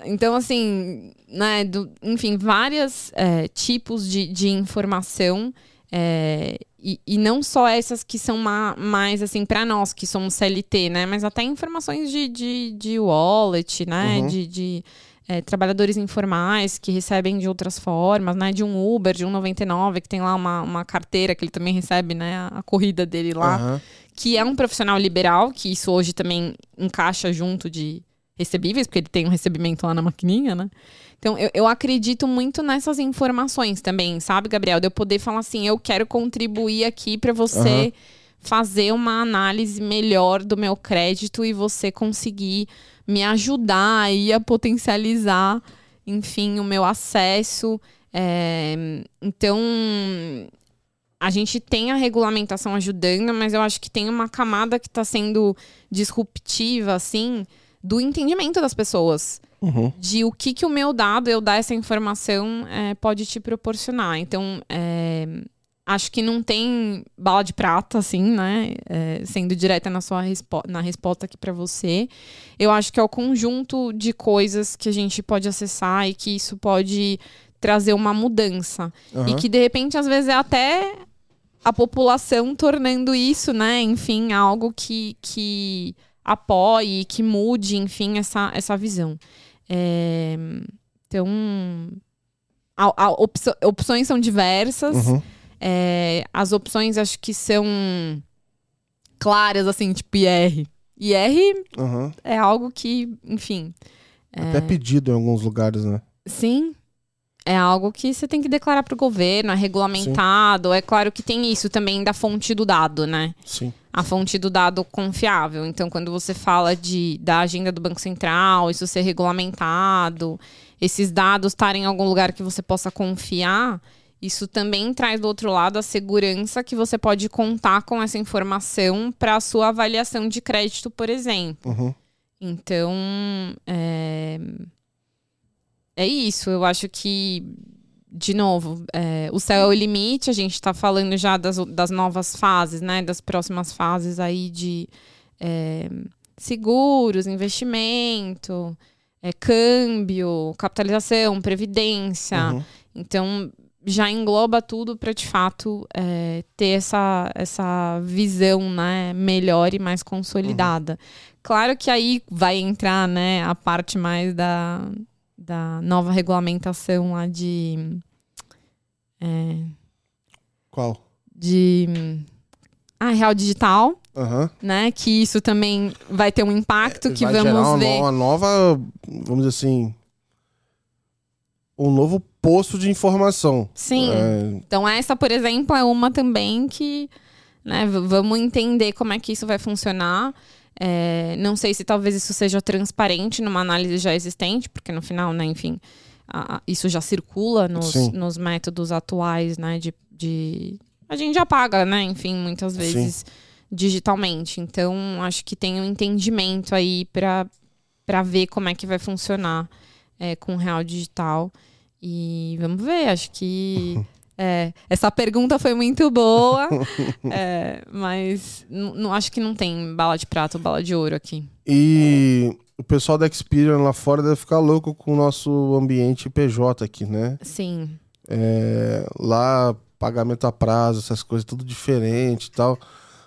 Então, assim, né, do, enfim, vários é, tipos de, de informação. É, e, e, não só essas que são ma, mais assim para nós que somos CLT, né? Mas até informações de, de, de wallet, né? Uhum. De, de é, trabalhadores informais que recebem de outras formas, né? De um Uber, de um 99, que tem lá uma, uma carteira que ele também recebe, né? A, corrida dele lá. Uhum. Que é um profissional liberal, que isso hoje também encaixa junto de recebíveis, porque ele tem um recebimento lá na maquininha, né? Então, eu, eu acredito muito nessas informações também, sabe, Gabriel? De eu poder falar assim, eu quero contribuir aqui para você uhum. fazer uma análise melhor do meu crédito e você conseguir me ajudar aí a potencializar, enfim, o meu acesso. É, então, a gente tem a regulamentação ajudando, mas eu acho que tem uma camada que está sendo disruptiva, assim, do entendimento das pessoas. Uhum. De o que, que o meu dado, eu dar essa informação, é, pode te proporcionar. Então, é, acho que não tem bala de prata, assim, né? É, sendo direta na sua respo na resposta aqui para você. Eu acho que é o conjunto de coisas que a gente pode acessar e que isso pode trazer uma mudança. Uhum. E que, de repente, às vezes é até a população tornando isso, né? Enfim, algo que, que apoie, que mude, enfim, essa, essa visão. É, então, a, a opções são diversas. Uhum. É, as opções acho que são claras, assim, tipo IR. IR uhum. é algo que, enfim. Até é... pedido em alguns lugares, né? Sim. É algo que você tem que declarar para o governo, é regulamentado. Sim. É claro que tem isso também da fonte do dado, né? Sim a fonte do dado confiável. Então, quando você fala de, da agenda do Banco Central, isso ser regulamentado, esses dados estarem em algum lugar que você possa confiar, isso também traz do outro lado a segurança que você pode contar com essa informação para a sua avaliação de crédito, por exemplo. Uhum. Então, é... é isso. Eu acho que de novo, é, o céu é o limite, a gente está falando já das, das novas fases, né? Das próximas fases aí de é, seguros, investimento, é, câmbio, capitalização, previdência. Uhum. Então, já engloba tudo para de fato é, ter essa, essa visão né, melhor e mais consolidada. Uhum. Claro que aí vai entrar né, a parte mais da, da nova regulamentação lá de. É, Qual? De. Ah, real digital. Uhum. Né? Que isso também vai ter um impacto é, que vai vamos gerar uma, ver. Uma nova, vamos dizer assim, um novo poço de informação. Sim. É... Então essa, por exemplo, é uma também que, né, vamos entender como é que isso vai funcionar. É, não sei se talvez isso seja transparente numa análise já existente, porque no final, né, enfim, a, isso já circula nos, nos métodos atuais, né, de, de, a gente já paga, né, enfim, muitas vezes Sim. digitalmente. Então, acho que tem um entendimento aí para ver como é que vai funcionar é, com o real digital. E vamos ver, acho que. É, essa pergunta foi muito boa, é, mas não, acho que não tem bala de prata ou bala de ouro aqui. E o pessoal da Experian lá fora deve ficar louco com o nosso ambiente PJ aqui, né? Sim. É, lá, pagamento a prazo, essas coisas, tudo diferente e tal.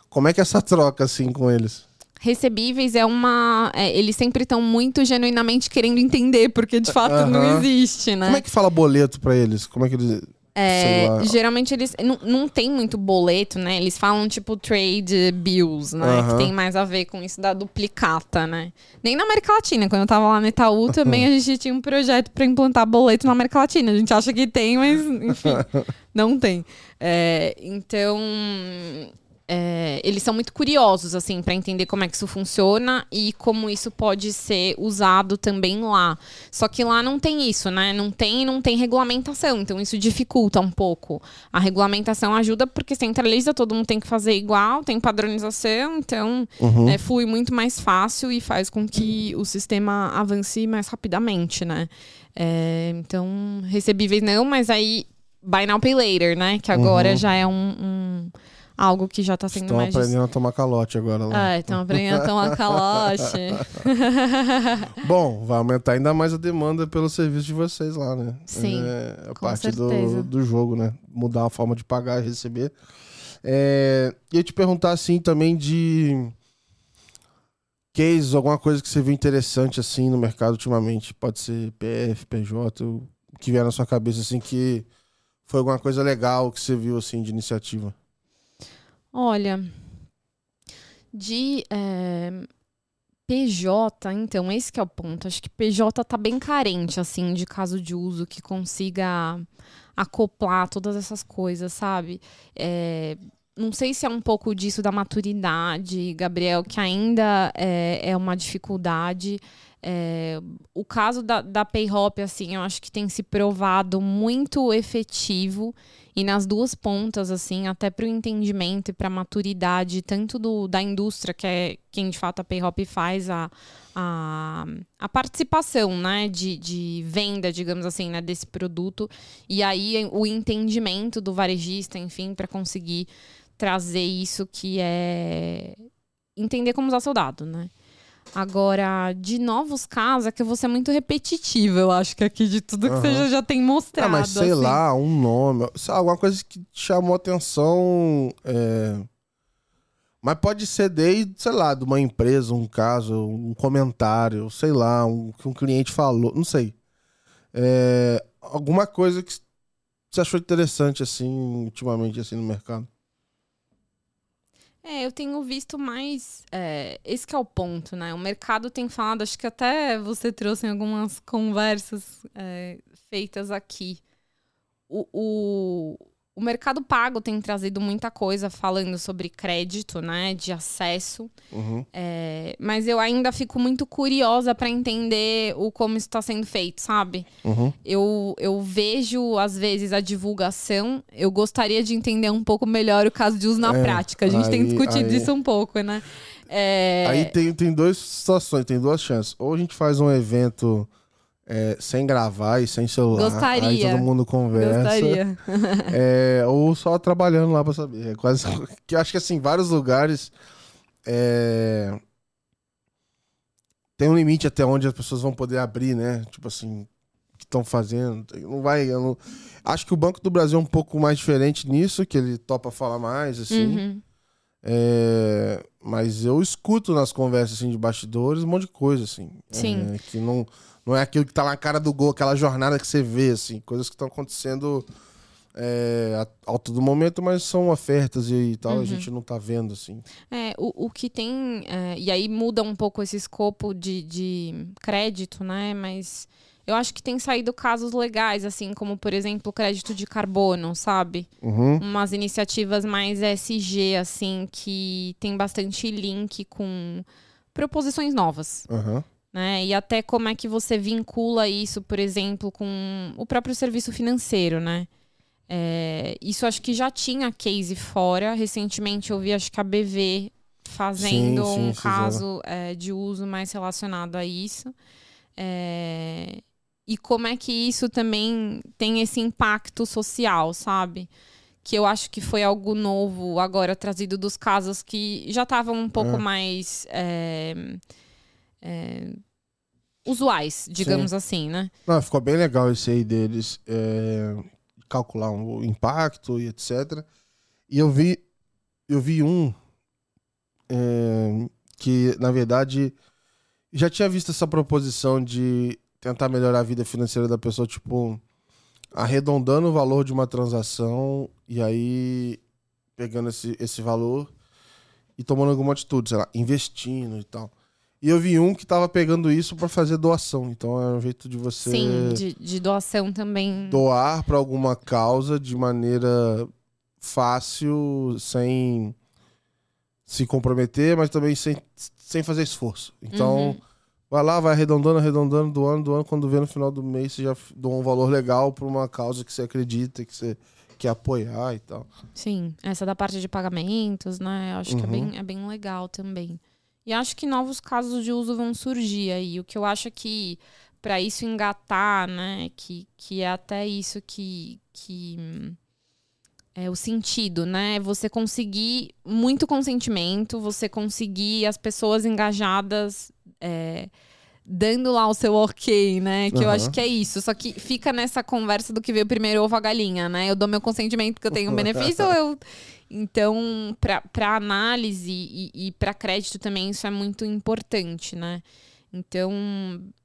Como é que é essa troca, assim, com eles? recebíveis é uma. É, eles sempre estão muito genuinamente querendo entender, porque de fato uhum. não existe, né? Como é que fala boleto para eles? Como é que eles. É, geralmente eles não, não tem muito boleto, né? Eles falam tipo trade bills, né? Uhum. Que tem mais a ver com isso da duplicata, né? Nem na América Latina, quando eu tava lá no Itaú também a gente tinha um projeto para implantar boleto na América Latina. A gente acha que tem, mas enfim, não tem. É, então é, eles são muito curiosos, assim, para entender como é que isso funciona e como isso pode ser usado também lá. Só que lá não tem isso, né? Não tem, não tem regulamentação, então isso dificulta um pouco. A regulamentação ajuda porque centraliza, todo mundo tem que fazer igual, tem padronização, então uhum. é, flui muito mais fácil e faz com que o sistema avance mais rapidamente, né? É, então, recebíveis não, mas aí buy now, pay later, né? Que agora uhum. já é um, um algo que já está sendo Estão mais. Estão aprendendo a tomar calote agora lá. É, estão aprendendo a tomar calote. Bom, vai aumentar ainda mais a demanda pelo serviço de vocês lá, né? Sim. É a parte do, do jogo, né? Mudar a forma de pagar e receber. É, eu te perguntar assim também de cases, alguma coisa que você viu interessante assim no mercado ultimamente. Pode ser PF, PJ, o que vier na sua cabeça assim que foi alguma coisa legal que você viu assim de iniciativa. Olha, de é, eh, PJ, então, esse é o ponto. Acho que PJ tá bem carente, assim, de caso de uso que consiga acoplar todas essas coisas, sabe? É, não sei se é um pouco disso da maturidade, Gabriel, que ainda é, é uma dificuldade. É, o caso da, da Payhop, assim, eu acho que tem se provado muito efetivo e nas duas pontas, assim, até para o entendimento e para a maturidade, tanto do, da indústria, que é quem de fato a Payhop faz a, a, a participação, né, de, de venda, digamos assim, né, desse produto, e aí o entendimento do varejista, enfim, para conseguir trazer isso que é entender como usar seu dado, né? Agora, de novos casos, é que eu vou ser muito repetitiva, eu acho que aqui de tudo que uhum. você já, já tem mostrado. Ah, mas sei assim. lá, um nome, sei lá, alguma coisa que chamou atenção. É... Mas pode ser desde, sei lá, de uma empresa, um caso, um comentário, sei lá, um que um cliente falou, não sei. É... Alguma coisa que você achou interessante, assim, ultimamente, assim, no mercado. É, eu tenho visto mais. É, esse é o ponto, né? O mercado tem falado, acho que até você trouxe em algumas conversas é, feitas aqui. O, o mercado pago tem trazido muita coisa falando sobre crédito, né? De acesso. Uhum. É, mas eu ainda fico muito curiosa para entender o como isso está sendo feito, sabe? Uhum. Eu, eu vejo, às vezes, a divulgação. Eu gostaria de entender um pouco melhor o caso de uso na é, prática. A gente aí, tem discutido aí... isso um pouco, né? É... Aí tem, tem duas situações, tem duas chances. Ou a gente faz um evento é, sem gravar e sem celular. Gostaria. Aí todo mundo conversa. Gostaria. é, ou só trabalhando lá pra saber. É quase. Que acho que assim, vários lugares. É, tem um limite até onde as pessoas vão poder abrir, né? Tipo assim. estão fazendo. Não vai. Não... Acho que o Banco do Brasil é um pouco mais diferente nisso, que ele topa falar mais, assim. Uhum. É, mas eu escuto nas conversas assim, de bastidores um monte de coisa, assim. Sim. É, que não, não é aquilo que tá na cara do gol, aquela jornada que você vê, assim, coisas que estão acontecendo é, ao todo momento, mas são ofertas e, tal, uhum. a gente não tá vendo, assim. É, o, o que tem. É, e aí muda um pouco esse escopo de, de crédito, né? Mas eu acho que tem saído casos legais, assim, como, por exemplo, o crédito de carbono, sabe? Uhum. Umas iniciativas mais SG, assim, que tem bastante link com proposições novas. Uhum. Né? E até como é que você vincula isso, por exemplo, com o próprio serviço financeiro, né? É, isso acho que já tinha case fora. Recentemente eu vi, acho que a BV fazendo sim, sim, um caso é, de uso mais relacionado a isso. É, e como é que isso também tem esse impacto social, sabe? Que eu acho que foi algo novo agora trazido dos casos que já estavam um pouco é. mais é, usuais, digamos Sim. assim, né? Não, ficou bem legal esse aí deles é, calcular o impacto e etc. E eu vi, eu vi um é, que, na verdade, já tinha visto essa proposição de tentar melhorar a vida financeira da pessoa, tipo, arredondando o valor de uma transação e aí pegando esse, esse valor e tomando alguma atitude, sei lá, investindo e tal. E eu vi um que tava pegando isso para fazer doação. Então é um jeito de você. Sim, de, de doação também. Doar para alguma causa de maneira fácil, sem se comprometer, mas também sem, sem fazer esforço. Então. Uhum Vai lá, vai arredondando, arredondando, doando, doando. Quando vê no final do mês, você já doa um valor legal para uma causa que você acredita, que você quer apoiar e tal. Sim, essa da parte de pagamentos, né? Eu acho uhum. que é bem, uhum. é bem legal também. E acho que novos casos de uso vão surgir aí. O que eu acho é que para isso engatar, né? Que, que é até isso que, que é o sentido, né? Você conseguir muito consentimento, você conseguir as pessoas engajadas é, dando lá o seu ok, né? Que uhum. eu acho que é isso. Só que fica nessa conversa do que veio primeiro ovo a galinha, né? Eu dou meu consentimento porque eu tenho um benefício ou eu. Então, para análise e, e para crédito também isso é muito importante, né? Então,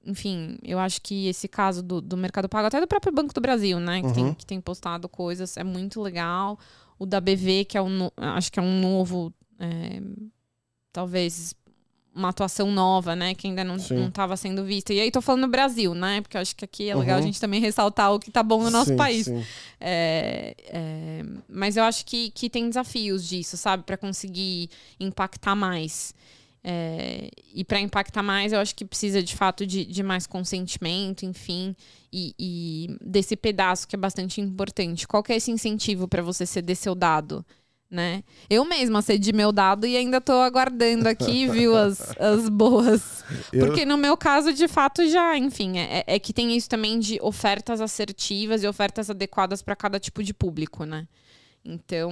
enfim, eu acho que esse caso do, do Mercado Pago, até do próprio Banco do Brasil, né? Que, uhum. tem, que tem postado coisas, é muito legal. O da BV, que é um, acho que é um novo, é, talvez uma atuação nova, né? Que ainda não estava sendo vista. E aí tô falando Brasil, né? Porque eu acho que aqui é legal uhum. a gente também ressaltar o que tá bom no nosso sim, país. Sim. É, é, mas eu acho que, que tem desafios disso, sabe? para conseguir impactar mais. É, e para impactar mais, eu acho que precisa de fato de, de mais consentimento, enfim, e, e, desse pedaço que é bastante importante. Qual que é esse incentivo para você ceder seu dado? Né? Eu mesma cedi meu dado e ainda tô aguardando aqui, viu, as, as boas. Eu... Porque no meu caso, de fato, já, enfim, é, é que tem isso também de ofertas assertivas e ofertas adequadas para cada tipo de público, né? Então,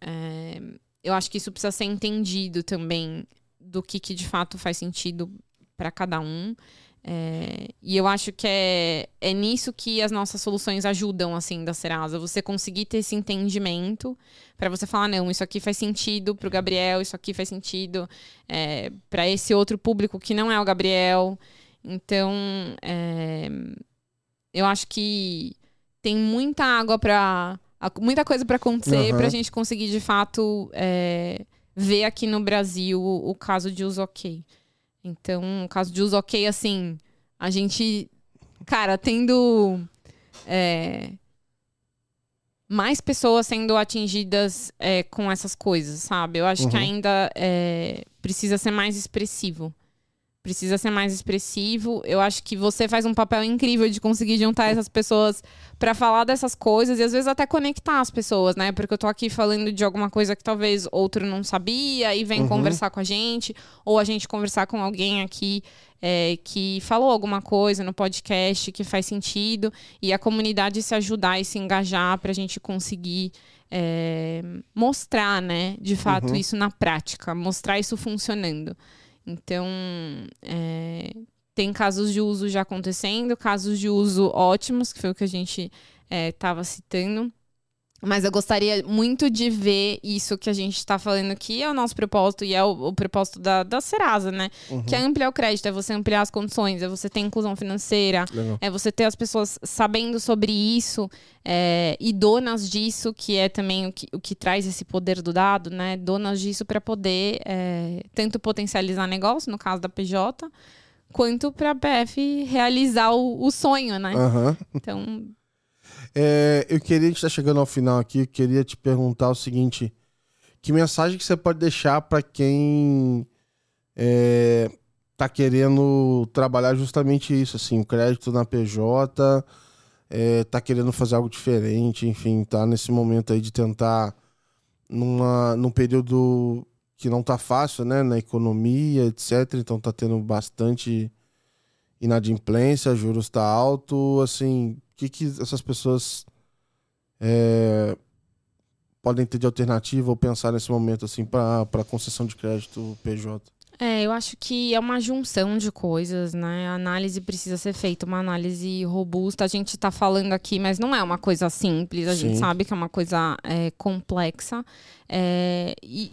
é, eu acho que isso precisa ser entendido também do que, que de fato faz sentido para cada um. É, e eu acho que é, é nisso que as nossas soluções ajudam, assim, da Serasa. Você conseguir ter esse entendimento para você falar, não, isso aqui faz sentido para o Gabriel, isso aqui faz sentido é, para esse outro público que não é o Gabriel. Então, é, eu acho que tem muita água para muita coisa para acontecer uhum. para a gente conseguir de fato é, ver aqui no Brasil o, o caso de uso ok. Então, no caso de uso ok, assim, a gente, cara, tendo é, mais pessoas sendo atingidas é, com essas coisas, sabe? Eu acho uhum. que ainda é, precisa ser mais expressivo precisa ser mais expressivo. Eu acho que você faz um papel incrível de conseguir juntar essas pessoas para falar dessas coisas e às vezes até conectar as pessoas, né? Porque eu tô aqui falando de alguma coisa que talvez outro não sabia e vem uhum. conversar com a gente, ou a gente conversar com alguém aqui é, que falou alguma coisa no podcast que faz sentido e a comunidade se ajudar e se engajar para a gente conseguir é, mostrar, né, de fato, uhum. isso na prática, mostrar isso funcionando. Então, é, tem casos de uso já acontecendo, casos de uso ótimos, que foi o que a gente estava é, citando. Mas eu gostaria muito de ver isso que a gente está falando aqui, é o nosso propósito e é o, o propósito da, da Serasa, né? Uhum. Que é ampliar o crédito, é você ampliar as condições, é você ter inclusão financeira, Legal. é você ter as pessoas sabendo sobre isso é, e donas disso, que é também o que, o que traz esse poder do dado, né? Donas disso para poder é, tanto potencializar negócio, no caso da PJ, quanto para a PF realizar o, o sonho, né? Uhum. Então é, eu queria, a gente tá chegando ao final aqui, eu queria te perguntar o seguinte: que mensagem que você pode deixar para quem é, tá querendo trabalhar justamente isso, assim, o crédito na PJ, é, tá querendo fazer algo diferente, enfim, tá nesse momento aí de tentar numa, num período que não tá fácil, né, na economia, etc. Então tá tendo bastante inadimplência, juros tá alto, assim, que, que essas pessoas é, podem ter de alternativa ou pensar nesse momento assim para concessão de crédito PJ? É, eu acho que é uma junção de coisas, né? A análise precisa ser feita, uma análise robusta. A gente está falando aqui, mas não é uma coisa simples. A Sim. gente sabe que é uma coisa é, complexa. É, e,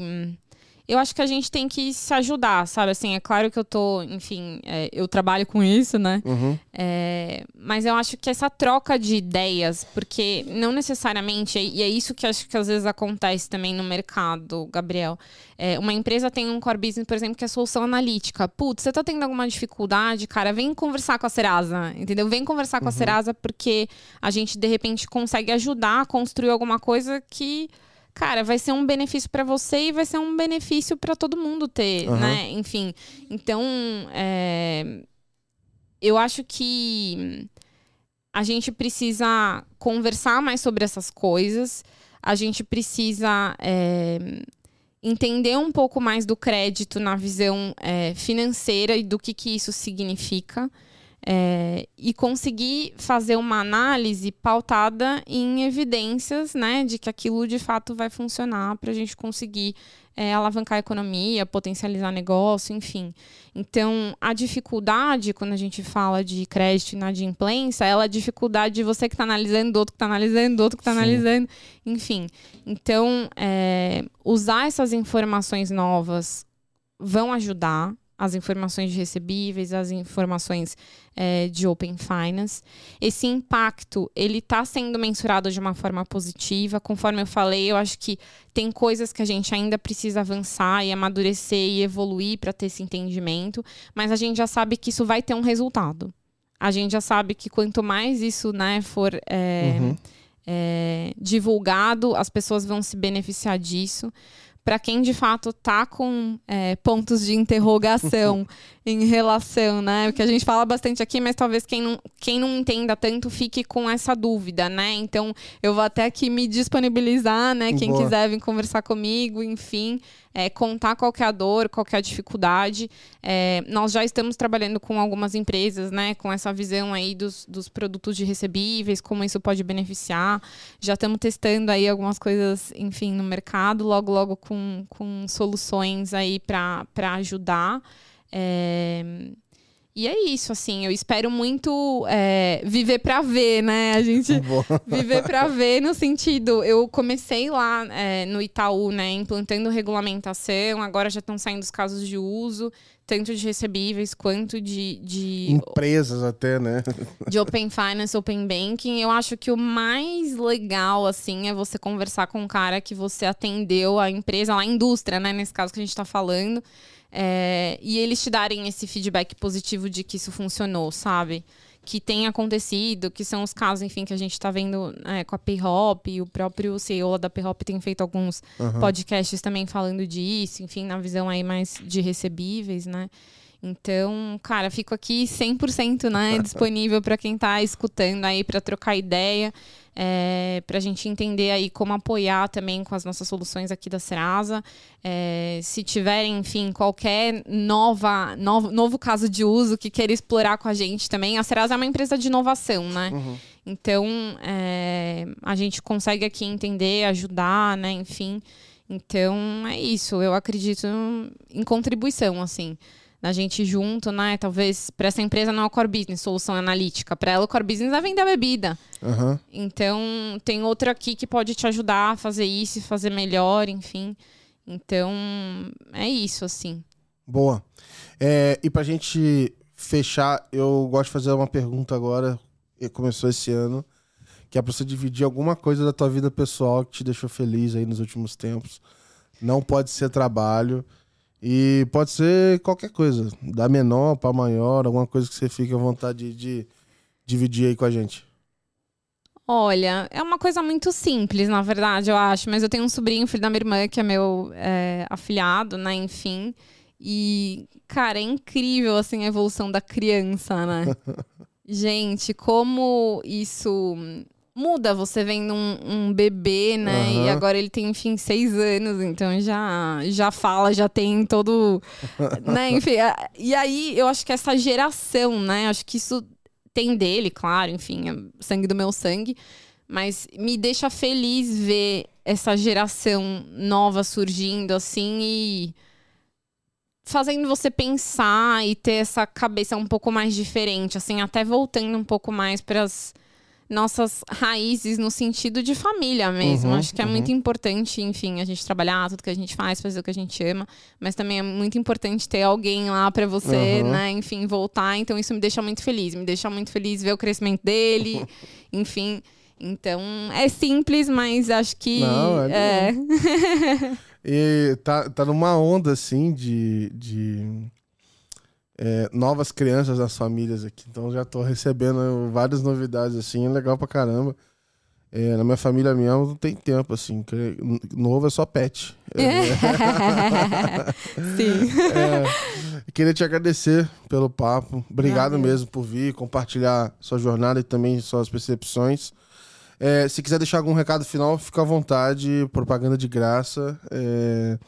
e eu acho que a gente tem que se ajudar, sabe? Assim, é claro que eu tô, enfim, é, eu trabalho com isso, né? Uhum. É, mas eu acho que essa troca de ideias, porque não necessariamente, e é isso que acho que às vezes acontece também no mercado, Gabriel. É, uma empresa tem um core business, por exemplo, que é solução analítica. Putz, você tá tendo alguma dificuldade, cara, vem conversar com a Serasa, entendeu? Vem conversar com uhum. a Serasa porque a gente, de repente, consegue ajudar a construir alguma coisa que cara, vai ser um benefício para você e vai ser um benefício para todo mundo ter, uhum. né? Enfim, então, é, eu acho que a gente precisa conversar mais sobre essas coisas, a gente precisa é, entender um pouco mais do crédito na visão é, financeira e do que, que isso significa. É, e conseguir fazer uma análise pautada em evidências né, de que aquilo de fato vai funcionar para a gente conseguir é, alavancar a economia, potencializar negócio, enfim. Então, a dificuldade, quando a gente fala de crédito e inadimplência, ela é a dificuldade de você que está analisando, do outro que está analisando, do outro que está analisando, enfim. Então, é, usar essas informações novas vão ajudar, as informações recebíveis, as informações é, de Open Finance. Esse impacto, ele está sendo mensurado de uma forma positiva. Conforme eu falei, eu acho que tem coisas que a gente ainda precisa avançar e amadurecer e evoluir para ter esse entendimento, mas a gente já sabe que isso vai ter um resultado. A gente já sabe que quanto mais isso né, for é, uhum. é, divulgado, as pessoas vão se beneficiar disso para quem de fato está com é, pontos de interrogação em relação, né? O que a gente fala bastante aqui, mas talvez quem não, quem não entenda tanto fique com essa dúvida, né? Então, eu vou até aqui me disponibilizar, né? Quem Boa. quiser vir conversar comigo, enfim, é, contar qual é a dor, qual é a dificuldade. É, nós já estamos trabalhando com algumas empresas, né? Com essa visão aí dos, dos produtos de recebíveis, como isso pode beneficiar. Já estamos testando aí algumas coisas, enfim, no mercado, logo, logo com, com soluções aí para ajudar. É, e é isso, assim, eu espero muito é, viver para ver, né? A gente viver para ver no sentido, eu comecei lá é, no Itaú, né, implantando regulamentação, agora já estão saindo os casos de uso, tanto de recebíveis quanto de, de empresas até, né? De Open Finance, Open Banking. Eu acho que o mais legal assim é você conversar com um cara que você atendeu a empresa, a indústria, né, nesse caso que a gente está falando é, e eles te darem esse feedback positivo de que isso funcionou, sabe? Que tem acontecido, que são os casos, enfim, que a gente está vendo é, com a Payhop, e o próprio CEO da Payhop tem feito alguns uhum. podcasts também falando disso, enfim, na visão aí mais de recebíveis, né? Então, cara, fico aqui 100% né, disponível para quem está escutando aí para trocar ideia é, para a gente entender aí como apoiar também com as nossas soluções aqui da Serasa. É, se tiverem, enfim, qualquer nova, novo, novo caso de uso que queira explorar com a gente também, a Serasa é uma empresa de inovação, né? Uhum. Então, é, a gente consegue aqui entender, ajudar, né? Enfim. Então, é isso. Eu acredito em contribuição, assim da gente junto, né? Talvez para essa empresa não é o core business, solução analítica. Para ela, o core business é vender a bebida. Aham. Então, tem outra aqui que pode te ajudar a fazer isso, fazer melhor, enfim. Então, é isso, assim. Boa. É, e pra gente fechar, eu gosto de fazer uma pergunta agora, que começou esse ano, que é pra você dividir alguma coisa da tua vida pessoal que te deixou feliz aí nos últimos tempos. Não pode ser trabalho e pode ser qualquer coisa, da menor pra maior, alguma coisa que você fique à vontade de, de dividir aí com a gente. Olha, é uma coisa muito simples, na verdade, eu acho. Mas eu tenho um sobrinho, filho da minha irmã, que é meu é, afilhado, né? Enfim. E, cara, é incrível, assim, a evolução da criança, né? Gente, como isso muda você vendo um, um bebê, né? E Aham. agora ele tem, enfim, seis anos, então já, já fala, já tem todo. né? Enfim, a- e aí eu acho que essa geração, né? Acho que isso tem dele, claro, enfim, é sangue do meu sangue. Mas me deixa feliz ver essa geração nova surgindo, assim, e fazendo você pensar e ter essa cabeça um pouco mais diferente, assim, até voltando um pouco mais para as nossas raízes no sentido de família mesmo. Uhum, Acho que é uhum. muito importante, enfim, a gente trabalhar tudo que a gente faz, fazer o que a gente ama, mas também é muito importante ter alguém lá para você, Uhum. né, enfim, voltar. Então isso me deixa muito feliz, me deixa muito feliz ver o crescimento dele, enfim. Então, é simples, mas acho que Não, é é, E tá, tá numa onda, assim, de, de é, novas crianças nas famílias aqui. Então já tô recebendo várias novidades, assim, é legal pra caramba. É, na minha família mesmo não tem tempo, assim. Novo é só pet. Sim. É, queria te agradecer pelo papo. Obrigado mesmo por vir, compartilhar sua jornada e também suas percepções. É, se quiser deixar algum recado final, fica à vontade. Propaganda de graça. É,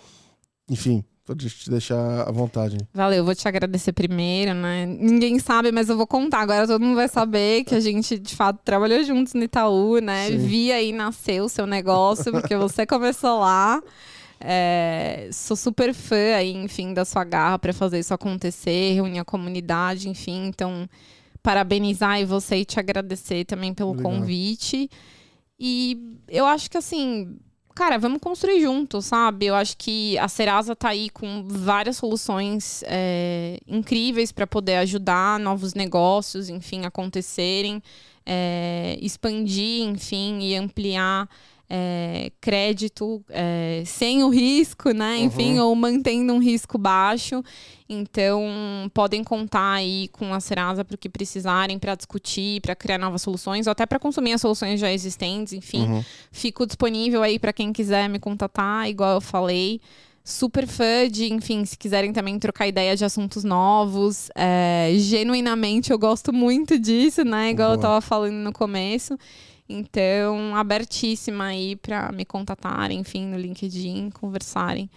enfim, pode te deixar à vontade. Valeu, vou te agradecer primeiro, né? Ninguém sabe, mas eu vou contar. Agora todo mundo vai saber que a gente, de fato, trabalhou juntos no Itaú, né? Sim. Vi aí nascer o seu negócio, porque você começou lá. É, sou super fã aí, enfim, da sua garra para fazer isso acontecer, reunir a comunidade, enfim. Então, parabenizar aí você e te agradecer também pelo Obrigado. convite. E eu acho que assim, cara, vamos construir juntos, sabe? Eu acho que a Serasa tá aí com várias soluções é, incríveis para poder ajudar novos negócios, enfim, acontecerem, é, expandir, enfim, e ampliar. É, crédito é, sem o risco, né? Enfim, ou mantendo um risco baixo. Então, podem contar aí com a Serasa para o que precisarem, para discutir, para criar novas soluções, ou até para consumir as soluções já existentes, enfim. Uhum. Fico disponível aí para quem quiser me contatar, igual eu falei. Super fã de, enfim, se quiserem também trocar ideia de assuntos novos. é, genuinamente eu gosto muito disso, né? Igual eu Boa. tava falando no começo. Então, abertíssima aí para me contatarem, enfim, no LinkedIn, conversarem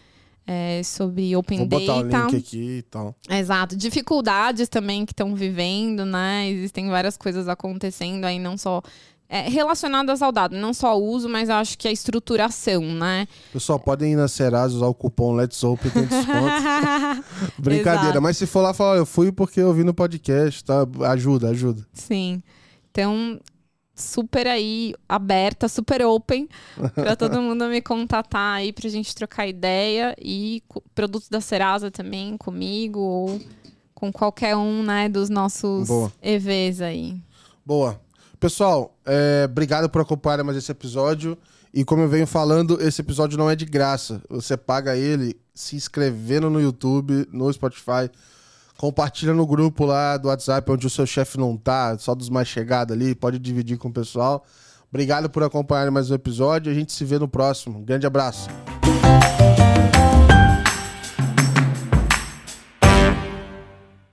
é, sobre Open Vou botar o Data. link aqui e tal. Exato. Dificuldades também que estão vivendo, né? Existem várias coisas acontecendo aí, não só é, relacionadas ao dado, não só o uso, mas acho que a estruturação, né? Pessoal, podem ir na Serasa usar o cupom Let's Open, tem desconto. Brincadeira. Exato. Mas se for lá falar, eu fui porque eu vi no podcast, tá? Ajuda, ajuda. Sim. Então, super aí aberta, super open para todo mundo me contatar aí pra gente trocar ideia e produtos da Serasa também comigo ou com qualquer um, né, dos nossos Boa. EVs aí. Boa. Pessoal, é, obrigado por acompanhar mais esse episódio. E como eu venho falando, esse episódio não é de graça. Você paga ele se inscrevendo no YouTube, no Spotify. Compartilha no grupo lá do WhatsApp, onde o seu chefe não tá, só dos mais chegados ali. Pode dividir com o pessoal. Obrigado por acompanhar mais um episódio. A gente se vê no próximo. Grande abraço.